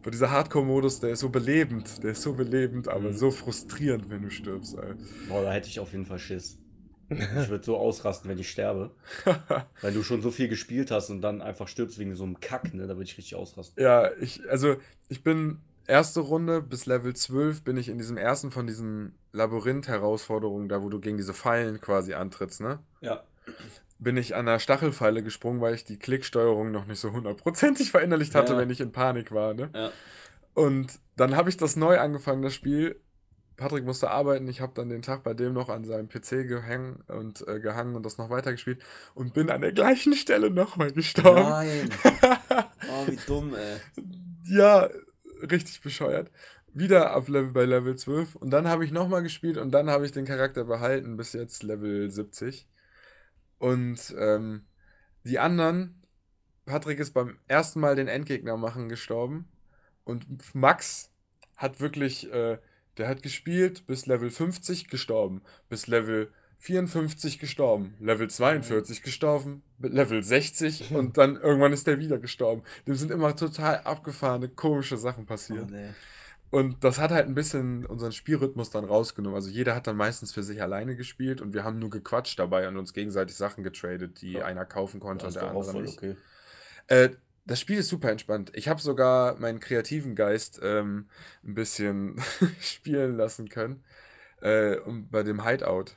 Boah, dieser Hardcore-Modus, der ist so belebend, der ist so belebend, aber mhm. so frustrierend, wenn du stirbst, ey. Boah, da hätte ich auf jeden Fall Schiss. Ich würde so ausrasten, wenn ich sterbe. Weil du schon so viel gespielt hast und dann einfach stirbst wegen so einem Kack, ne? Da würde ich richtig ausrasten. Ja, ich, also ich bin erste Runde bis Level 12 bin ich in diesem ersten von diesen Labyrinth-Herausforderungen, da wo du gegen diese Fallen quasi antrittst, ne? Ja. Bin ich an der Stachelpfeile gesprungen, weil ich die Klicksteuerung noch nicht so hundertprozentig verinnerlicht hatte, ja. wenn ich in Panik war, ne? Ja. Und dann habe ich das neu angefangen, das Spiel. Patrick musste arbeiten, ich habe dann den Tag bei dem noch an seinem PC gehängt und äh, gehangen und das noch weitergespielt und bin an der gleichen Stelle nochmal gestorben. Nein. oh, wie dumm, ey. Ja, richtig bescheuert. Wieder auf Level bei Level 12 und dann habe ich nochmal gespielt und dann habe ich den Charakter behalten bis jetzt Level 70. Und ähm, die anderen, Patrick ist beim ersten Mal den Endgegner machen gestorben und Max hat wirklich, äh, der hat gespielt bis Level 50 gestorben, bis Level 54 gestorben, Level 42 gestorben, Level 60 und dann irgendwann ist der wieder gestorben. Dem sind immer total abgefahrene, komische Sachen passiert. Oh, nee. Und das hat halt ein bisschen unseren Spielrhythmus dann rausgenommen. Also jeder hat dann meistens für sich alleine gespielt und wir haben nur gequatscht dabei und uns gegenseitig Sachen getradet, die ja. einer kaufen konnte und der andere nicht. Okay. Äh, das Spiel ist super entspannt. Ich habe sogar meinen kreativen Geist ähm, ein bisschen spielen lassen können äh, bei dem Hideout.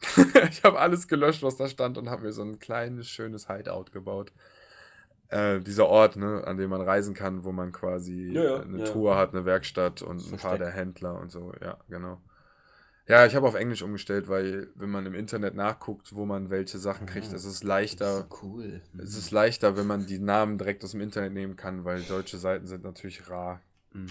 ich habe alles gelöscht, was da stand und habe mir so ein kleines, schönes Hideout gebaut. Äh, dieser Ort, ne, an dem man reisen kann, wo man quasi ja, ja, eine ja. Tour hat, eine Werkstatt und ein paar der Händler und so. Ja, genau. Ja, ich habe auf Englisch umgestellt, weil wenn man im Internet nachguckt, wo man welche Sachen kriegt, ist es leichter. Ist cool. Mhm. Es ist leichter, wenn man die Namen direkt aus dem Internet nehmen kann, weil deutsche Seiten sind natürlich rar. Mhm.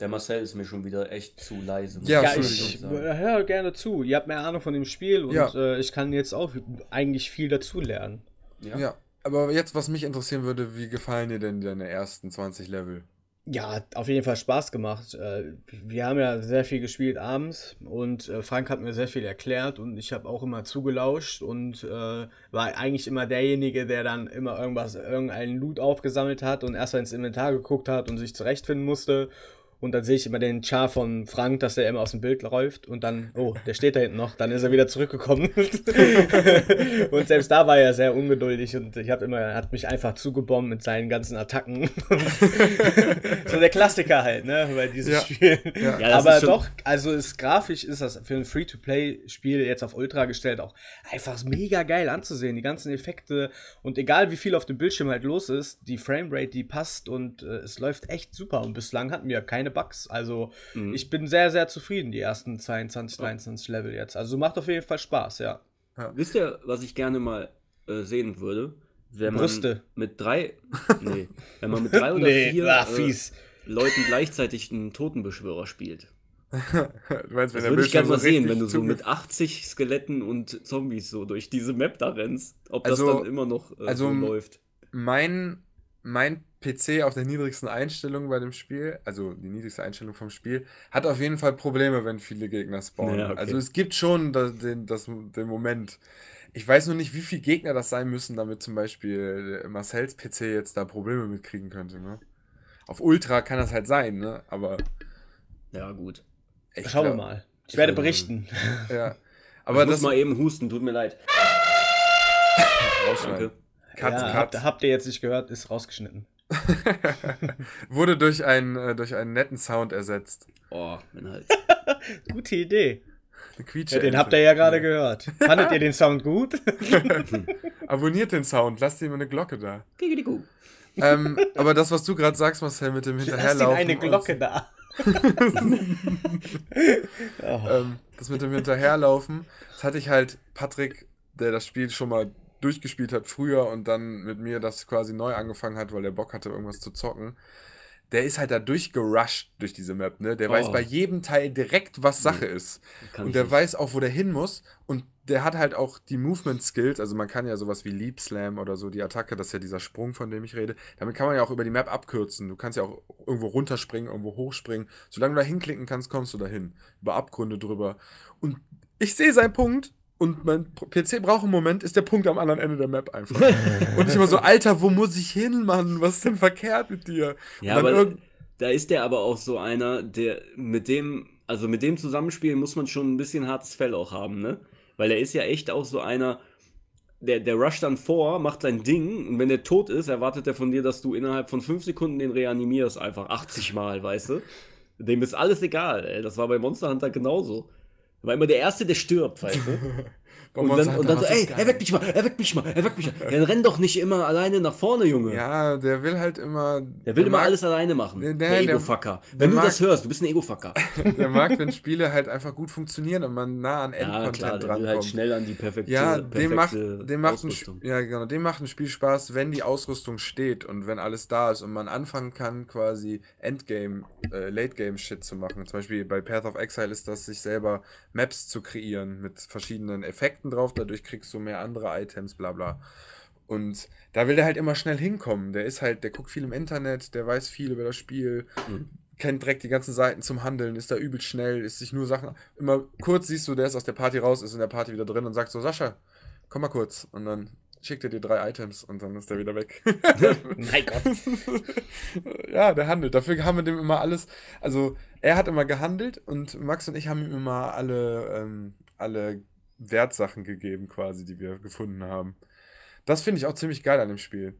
Der Marcel ist mir schon wieder echt zu leise. Ja, ja ich höre gerne zu. Ihr habt mehr Ahnung von dem Spiel und ja. äh, ich kann jetzt auch eigentlich viel dazu lernen. Ja. ja, aber jetzt, was mich interessieren würde, wie gefallen dir denn deine ersten 20 Level? Ja, auf jeden Fall Spaß gemacht. Äh, wir haben ja sehr viel gespielt abends und äh, Frank hat mir sehr viel erklärt und ich habe auch immer zugelauscht und äh, war eigentlich immer derjenige, der dann immer irgendwas, irgendeinen Loot aufgesammelt hat und erst mal ins Inventar geguckt hat und sich zurechtfinden musste und dann sehe ich immer den Char von Frank, dass er immer aus dem Bild läuft und dann, oh, der steht da hinten noch, dann ist er wieder zurückgekommen. und selbst da war er sehr ungeduldig und ich habe immer, er hat mich einfach zugebombt mit seinen ganzen Attacken. so der Klassiker halt, ne, bei diesem ja. Spiel. Ja. Ja, Aber doch, also ist grafisch ist das für ein Free-to-Play-Spiel jetzt auf Ultra gestellt auch einfach mega geil anzusehen. Die ganzen Effekte und egal wie viel auf dem Bildschirm halt los ist, die Framerate, die passt und äh, es läuft echt super. Und bislang hatten wir keine Bugs. Also mhm. ich bin sehr, sehr zufrieden, die ersten 22, 23 Level jetzt. Also macht auf jeden Fall Spaß, ja. ja. Wisst ihr, was ich gerne mal äh, sehen würde? Wenn Brüste. man mit drei, nee, wenn man mit drei oder nee, vier ah, äh, Leuten gleichzeitig einen Totenbeschwörer spielt. du meinst, wenn das würde ich gerne mal sehen, wenn du so mit 80 Skeletten und Zombies so durch diese Map da rennst, ob also, das dann immer noch äh, also so läuft. Mein, mein PC auf der niedrigsten Einstellung bei dem Spiel, also die niedrigste Einstellung vom Spiel, hat auf jeden Fall Probleme, wenn viele Gegner spawnen. Ja, okay. Also es gibt schon den, das, den Moment. Ich weiß nur nicht, wie viele Gegner das sein müssen, damit zum Beispiel Marcells PC jetzt da Probleme mitkriegen könnte. Ne? Auf Ultra kann das halt sein, ne? Aber. Ja, gut. Schauen wir mal. Ich werde berichten. Ja. Aber ich muss das mal eben husten, tut mir leid. Rausschneiden. Cut, ja, cut. Habt, habt ihr jetzt nicht gehört, ist rausgeschnitten. Wurde durch, ein, äh, durch einen netten Sound ersetzt. Oh, bin halt. Gute Idee. Ja, den habt ihr ja gerade ja. gehört. Fandet ihr den Sound gut? Abonniert den Sound, lasst ihm eine Glocke da. ähm, aber das, was du gerade sagst, Marcel, mit dem Hinterherlaufen. Lass ihm eine Glocke da. ähm, das mit dem Hinterherlaufen, das hatte ich halt Patrick, der das Spiel schon mal durchgespielt hat früher und dann mit mir das quasi neu angefangen hat, weil der Bock hatte, irgendwas zu zocken. der ist halt da durchgerusht durch diese Map, ne? Der oh. weiß bei jedem Teil direkt, was Sache ist. Kann und der weiß auch, wo der hin muss. Und der hat halt auch die Movement Skills, also man kann ja sowas wie Leap Slam oder so, die Attacke, das ist ja dieser Sprung, von dem ich rede. Damit kann man ja auch über die Map abkürzen. Du kannst ja auch irgendwo runterspringen, irgendwo hochspringen. Solange du da hinklicken kannst, kommst du dahin. Über Abgründe drüber. Und ich sehe seinen Punkt und mein PC braucht einen Moment, ist der Punkt am anderen Ende der Map einfach. und ich immer so, Alter, wo muss ich hin, Mann? Was ist denn verkehrt mit dir? Ja, aber da ist der aber auch so einer, der mit dem, also mit dem Zusammenspielen muss man schon ein bisschen hartes Fell auch haben, ne? Weil er ist ja echt auch so einer, der, der rusht dann vor, macht sein Ding und wenn der tot ist, erwartet er von dir, dass du innerhalb von 5 Sekunden den reanimierst, einfach 80 Mal, weißt du? Dem ist alles egal, ey. Das war bei Monster Hunter genauso. War immer der Erste, der stirbt, weißt du? Und dann, und dann so, ey, er weckt mich mal, er weckt mich mal, er weckt mich mal. Dann renn doch nicht immer alleine nach vorne, Junge. Ja, der will halt immer. Der will immer mag, alles alleine machen. Der, der, der Ego-Fucker. Wenn du mag, das hörst, du bist ein Ego-Fucker. der mag, wenn Spiele halt einfach gut funktionieren und man nah an Endcontent ja, klar, der will halt schnell an die perfekte Ja, dem macht, dem macht ein, ja, genau, dem macht ein Spiel Spaß, wenn die Ausrüstung steht und wenn alles da ist und man anfangen kann, quasi Endgame, äh, Late-Game-Shit zu machen. Zum Beispiel bei Path of Exile ist das, sich selber Maps zu kreieren mit verschiedenen Effekten drauf. Dadurch kriegst du mehr andere Items, bla bla. Und da will der halt immer schnell hinkommen. Der ist halt, der guckt viel im Internet, der weiß viel über das Spiel, mhm. kennt direkt die ganzen Seiten zum Handeln, ist da übel schnell, ist sich nur Sachen. Immer kurz siehst du, der ist aus der Party raus, ist in der Party wieder drin und sagt so, Sascha, komm mal kurz. Und dann schickt er dir drei Items und dann ist der wieder weg. mein Gott. ja, der handelt. Dafür haben wir dem immer alles. Also, er hat immer gehandelt und Max und ich haben ihm immer alle, ähm, alle Wertsachen gegeben, quasi, die wir gefunden haben. Das finde ich auch ziemlich geil an dem Spiel.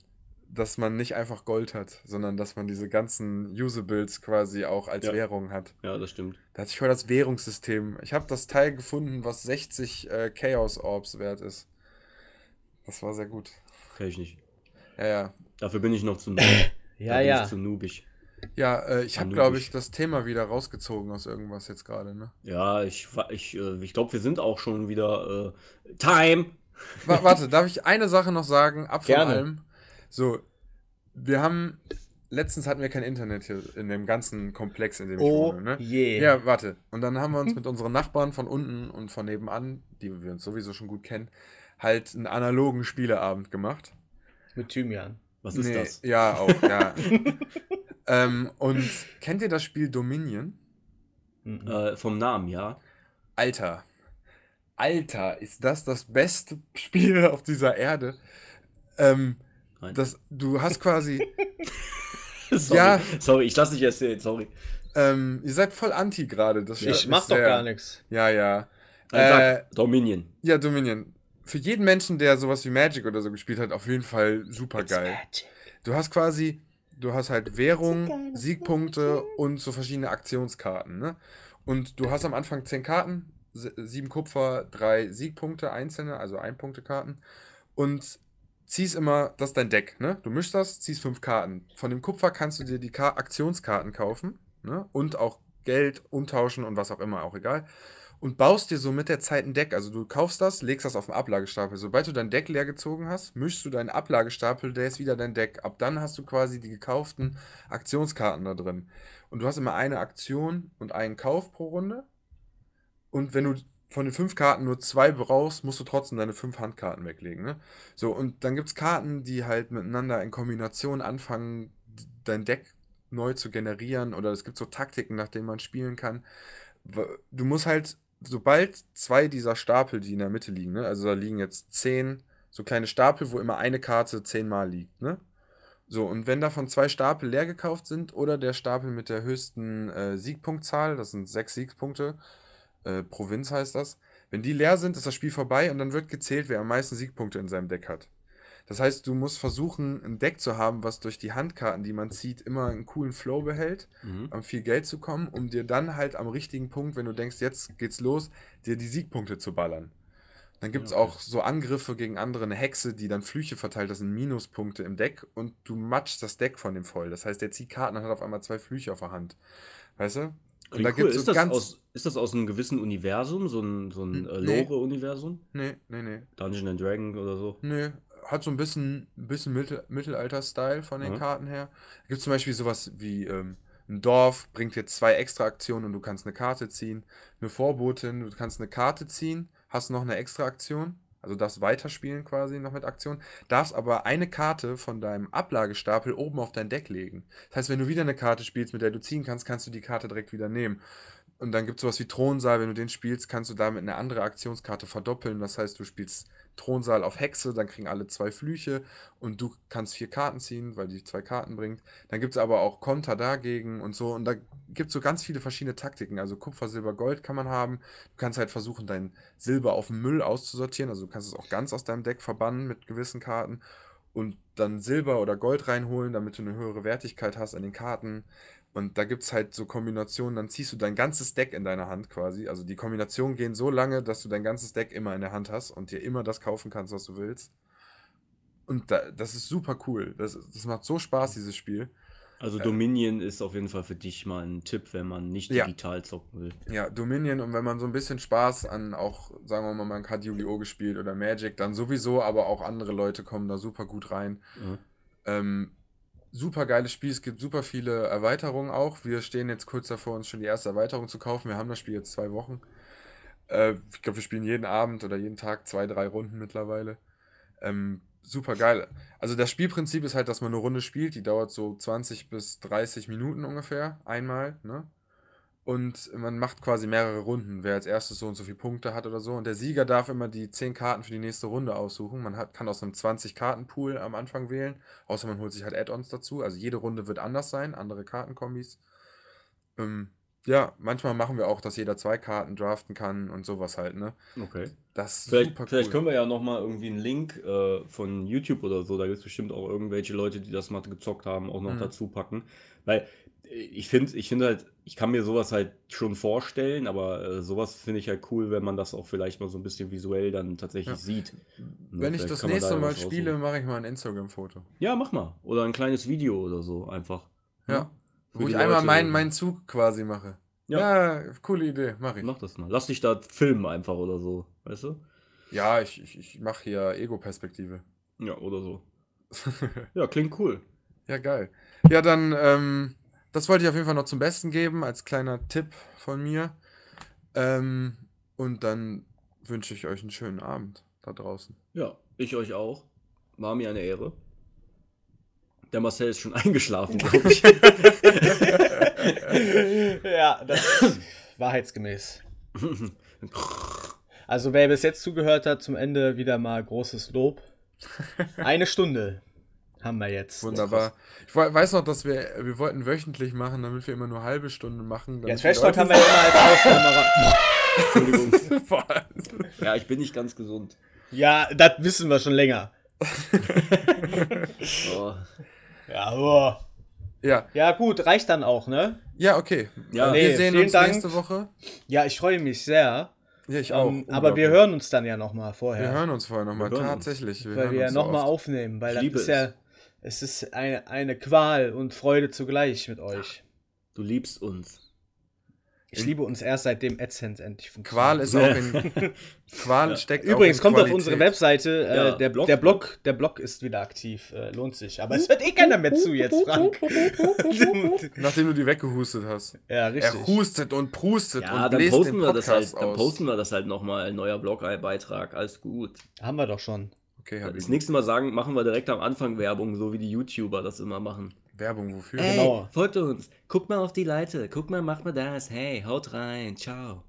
Dass man nicht einfach Gold hat, sondern dass man diese ganzen Usables quasi auch als ja. Währung hat. Ja, das stimmt. Da hat sich voll das Währungssystem. Ich habe das Teil gefunden, was 60 äh, Chaos Orbs wert ist. Das war sehr gut. Kenn ich nicht. Ja, ja. Dafür bin ich noch zu noob. ja, ja. zu noobig. Ja, äh, ich habe, glaube ich, das Thema wieder rausgezogen aus irgendwas jetzt gerade, ne? Ja, ich, ich, äh, ich glaube, wir sind auch schon wieder äh, Time. W warte, darf ich eine Sache noch sagen, ab von Gerne. allem? So, wir haben, letztens hatten wir kein Internet hier in dem ganzen Komplex, in dem ich oh wohne, ne? Je. Ja, warte. Und dann haben wir uns mit unseren Nachbarn von unten und von nebenan, die wir uns sowieso schon gut kennen, halt einen analogen Spieleabend gemacht. Mit Thymian. Was ist nee, das? Ja, auch, ja. ähm, und kennt ihr das Spiel Dominion? Mhm. Äh, vom Namen, ja. Alter. Alter, ist das das beste Spiel auf dieser Erde? Ähm, das, du hast quasi. sorry, ja, sorry, ich lasse dich erzählen, sorry. Ähm, ihr seid voll anti gerade. Ich mach doch gar nichts. Ja, ja. Äh, Dominion. Ja, Dominion für jeden Menschen, der sowas wie Magic oder so gespielt hat, auf jeden Fall super geil. Du hast quasi, du hast halt Währung, Siegpunkte und so verschiedene Aktionskarten, ne? Und du hast am Anfang zehn Karten, sieben Kupfer, drei Siegpunkte einzelne, also Ein-Punkte-Karten. Und ziehst immer, das ist dein Deck, ne? Du mischst das, ziehst fünf Karten. Von dem Kupfer kannst du dir die Ka Aktionskarten kaufen, ne? Und auch Geld umtauschen und was auch immer, auch egal und baust dir so mit der Zeit ein Deck. Also du kaufst das, legst das auf den Ablagestapel. Sobald du dein Deck leer gezogen hast, mischst du deinen Ablagestapel, der ist wieder dein Deck. Ab dann hast du quasi die gekauften Aktionskarten da drin. Und du hast immer eine Aktion und einen Kauf pro Runde. Und wenn du von den fünf Karten nur zwei brauchst, musst du trotzdem deine fünf Handkarten weglegen. Ne? So, und dann gibt es Karten, die halt miteinander in Kombination anfangen, dein Deck neu zu generieren. Oder es gibt so Taktiken, nach denen man spielen kann. Du musst halt sobald zwei dieser Stapel, die in der Mitte liegen, ne, also da liegen jetzt zehn so kleine Stapel, wo immer eine Karte zehnmal liegt, ne? So, und wenn davon zwei Stapel leer gekauft sind oder der Stapel mit der höchsten äh, Siegpunktzahl, das sind sechs Siegpunkte, äh, Provinz heißt das, wenn die leer sind, ist das Spiel vorbei und dann wird gezählt, wer am meisten Siegpunkte in seinem Deck hat. Das heißt, du musst versuchen, ein Deck zu haben, was durch die Handkarten, die man zieht, immer einen coolen Flow behält, mhm. an viel Geld zu kommen, um dir dann halt am richtigen Punkt, wenn du denkst, jetzt geht's los, dir die Siegpunkte zu ballern. Dann gibt es okay. auch so Angriffe gegen andere, eine Hexe, die dann Flüche verteilt, das sind Minuspunkte im Deck und du matchst das Deck von dem voll. Das heißt, der zieht Karten und hat auf einmal zwei Flüche auf der Hand. Weißt du? Und da cool. ist, so das aus, ist das aus einem gewissen Universum, so ein, so ein äh, Lore-Universum? Nee, nee, nee. Dungeon and Dragon oder so? Nee, hat so ein bisschen, bisschen Mittel, Mittelalter-Style von den mhm. Karten her. Gibt es zum Beispiel sowas wie ähm, ein Dorf bringt dir zwei extra Aktionen und du kannst eine Karte ziehen. Eine Vorbotin, du kannst eine Karte ziehen, hast noch eine extra Aktion. Also darfst weiterspielen quasi noch mit Aktion. Darfst aber eine Karte von deinem Ablagestapel oben auf dein Deck legen. Das heißt, wenn du wieder eine Karte spielst, mit der du ziehen kannst, kannst du die Karte direkt wieder nehmen. Und dann gibt es sowas wie Thronsaal. Wenn du den spielst, kannst du damit eine andere Aktionskarte verdoppeln. Das heißt, du spielst Thronsaal auf Hexe, dann kriegen alle zwei Flüche und du kannst vier Karten ziehen, weil die zwei Karten bringt. Dann gibt es aber auch Konter dagegen und so. Und da gibt es so ganz viele verschiedene Taktiken. Also Kupfer, Silber, Gold kann man haben. Du kannst halt versuchen, dein Silber auf dem Müll auszusortieren. Also du kannst es auch ganz aus deinem Deck verbannen mit gewissen Karten. Und dann Silber oder Gold reinholen, damit du eine höhere Wertigkeit hast an den Karten. Und da gibt es halt so Kombinationen, dann ziehst du dein ganzes Deck in deiner Hand quasi. Also die Kombinationen gehen so lange, dass du dein ganzes Deck immer in der Hand hast und dir immer das kaufen kannst, was du willst. Und da, das ist super cool. Das, das macht so Spaß, dieses Spiel. Also äh, Dominion äh, ist auf jeden Fall für dich mal ein Tipp, wenn man nicht digital ja. zocken will. Ja, Dominion und wenn man so ein bisschen Spaß an auch, sagen wir mal, man hat Yu-Gi-Oh! gespielt oder Magic, dann sowieso, aber auch andere Leute kommen da super gut rein. Mhm. Ähm, super geiles Spiel. Es gibt super viele Erweiterungen auch. Wir stehen jetzt kurz davor, uns schon die erste Erweiterung zu kaufen. Wir haben das Spiel jetzt zwei Wochen. Äh, ich glaube, wir spielen jeden Abend oder jeden Tag zwei, drei Runden mittlerweile. Ähm, super geil. Also das Spielprinzip ist halt, dass man eine Runde spielt. Die dauert so 20 bis 30 Minuten ungefähr. Einmal. Ne? Und man macht quasi mehrere Runden, wer als erstes so und so viele Punkte hat oder so. Und der Sieger darf immer die 10 Karten für die nächste Runde aussuchen. Man hat, kann aus einem 20-Karten-Pool am Anfang wählen, außer man holt sich halt Add-ons dazu. Also jede Runde wird anders sein, andere Kartenkombis. Ähm, ja, manchmal machen wir auch, dass jeder zwei Karten draften kann und sowas halt, ne? Okay. Das vielleicht, super cool. Vielleicht können wir ja nochmal irgendwie einen Link äh, von YouTube oder so, da gibt es bestimmt auch irgendwelche Leute, die das mal gezockt haben, auch noch mhm. dazu packen. Weil ich finde ich find halt, ich kann mir sowas halt schon vorstellen, aber äh, sowas finde ich halt cool, wenn man das auch vielleicht mal so ein bisschen visuell dann tatsächlich ja. sieht. Ne, wenn ich das nächste da Mal spiele, mache ich mal ein Instagram-Foto. Ja, mach mal. Oder ein kleines Video oder so einfach. Ja. Ne? Wo ich einmal meinen mein Zug quasi mache. Ja. ja, coole Idee, mach ich. Mach das mal. Lass dich da filmen einfach oder so, weißt du? Ja, ich, ich, ich mache hier Ego-Perspektive. Ja, oder so. ja, klingt cool. Ja, geil. Ja, dann, ähm, das wollte ich auf jeden Fall noch zum Besten geben, als kleiner Tipp von mir. Ähm, und dann wünsche ich euch einen schönen Abend da draußen. Ja, ich euch auch. War mir eine Ehre. Der Marcel ist schon eingeschlafen, glaube ich. ja, das ist wahrheitsgemäß. Also wer bis jetzt zugehört hat, zum Ende wieder mal großes Lob. Eine Stunde haben wir jetzt. Wunderbar. Ich weiß noch, dass wir, wir wollten wöchentlich machen, damit wir immer nur halbe Stunde machen. Ja, Trash Talk haben wir ja immer als Ausnahme. Entschuldigung. ja, ich bin nicht ganz gesund. Ja, das wissen wir schon länger. oh. Ja, oh. Ja. Ja, gut, reicht dann auch, ne? Ja, okay. Ja, nee, wir sehen uns Dank. nächste Woche. Ja, ich freue mich sehr. Ja, ich auch. Um, ähm, aber wir hören uns dann ja nochmal vorher. Wir hören uns vorher nochmal, tatsächlich. Wir weil wir ja nochmal aufnehmen, weil das ist ja es ist eine, eine Qual und Freude zugleich mit euch. Du liebst uns. Ich liebe uns erst seitdem AdSense endlich funktioniert. Qual ist auch in Qual ja. steckt Übrigens kommt Qualität. auf unsere Webseite äh, ja, der, Blog, der Blog der Blog ist wieder aktiv, äh, lohnt sich. Aber es hört eh keiner mehr zu jetzt, Frank. Nachdem du die weggehustet hast. Ja, richtig. Er hustet und prustet ja, und dann posten wir das halt, aus. Dann posten wir das halt nochmal, ein neuer Blog-Beitrag, alles gut. Haben wir doch schon. Okay, Das nächste Mal sagen, machen wir direkt am Anfang Werbung, so wie die YouTuber das immer machen. Werbung wofür? Ey, genau. Folgt uns. Guckt mal auf die Leite. Guck mal, macht mal das. Hey, haut rein. Ciao.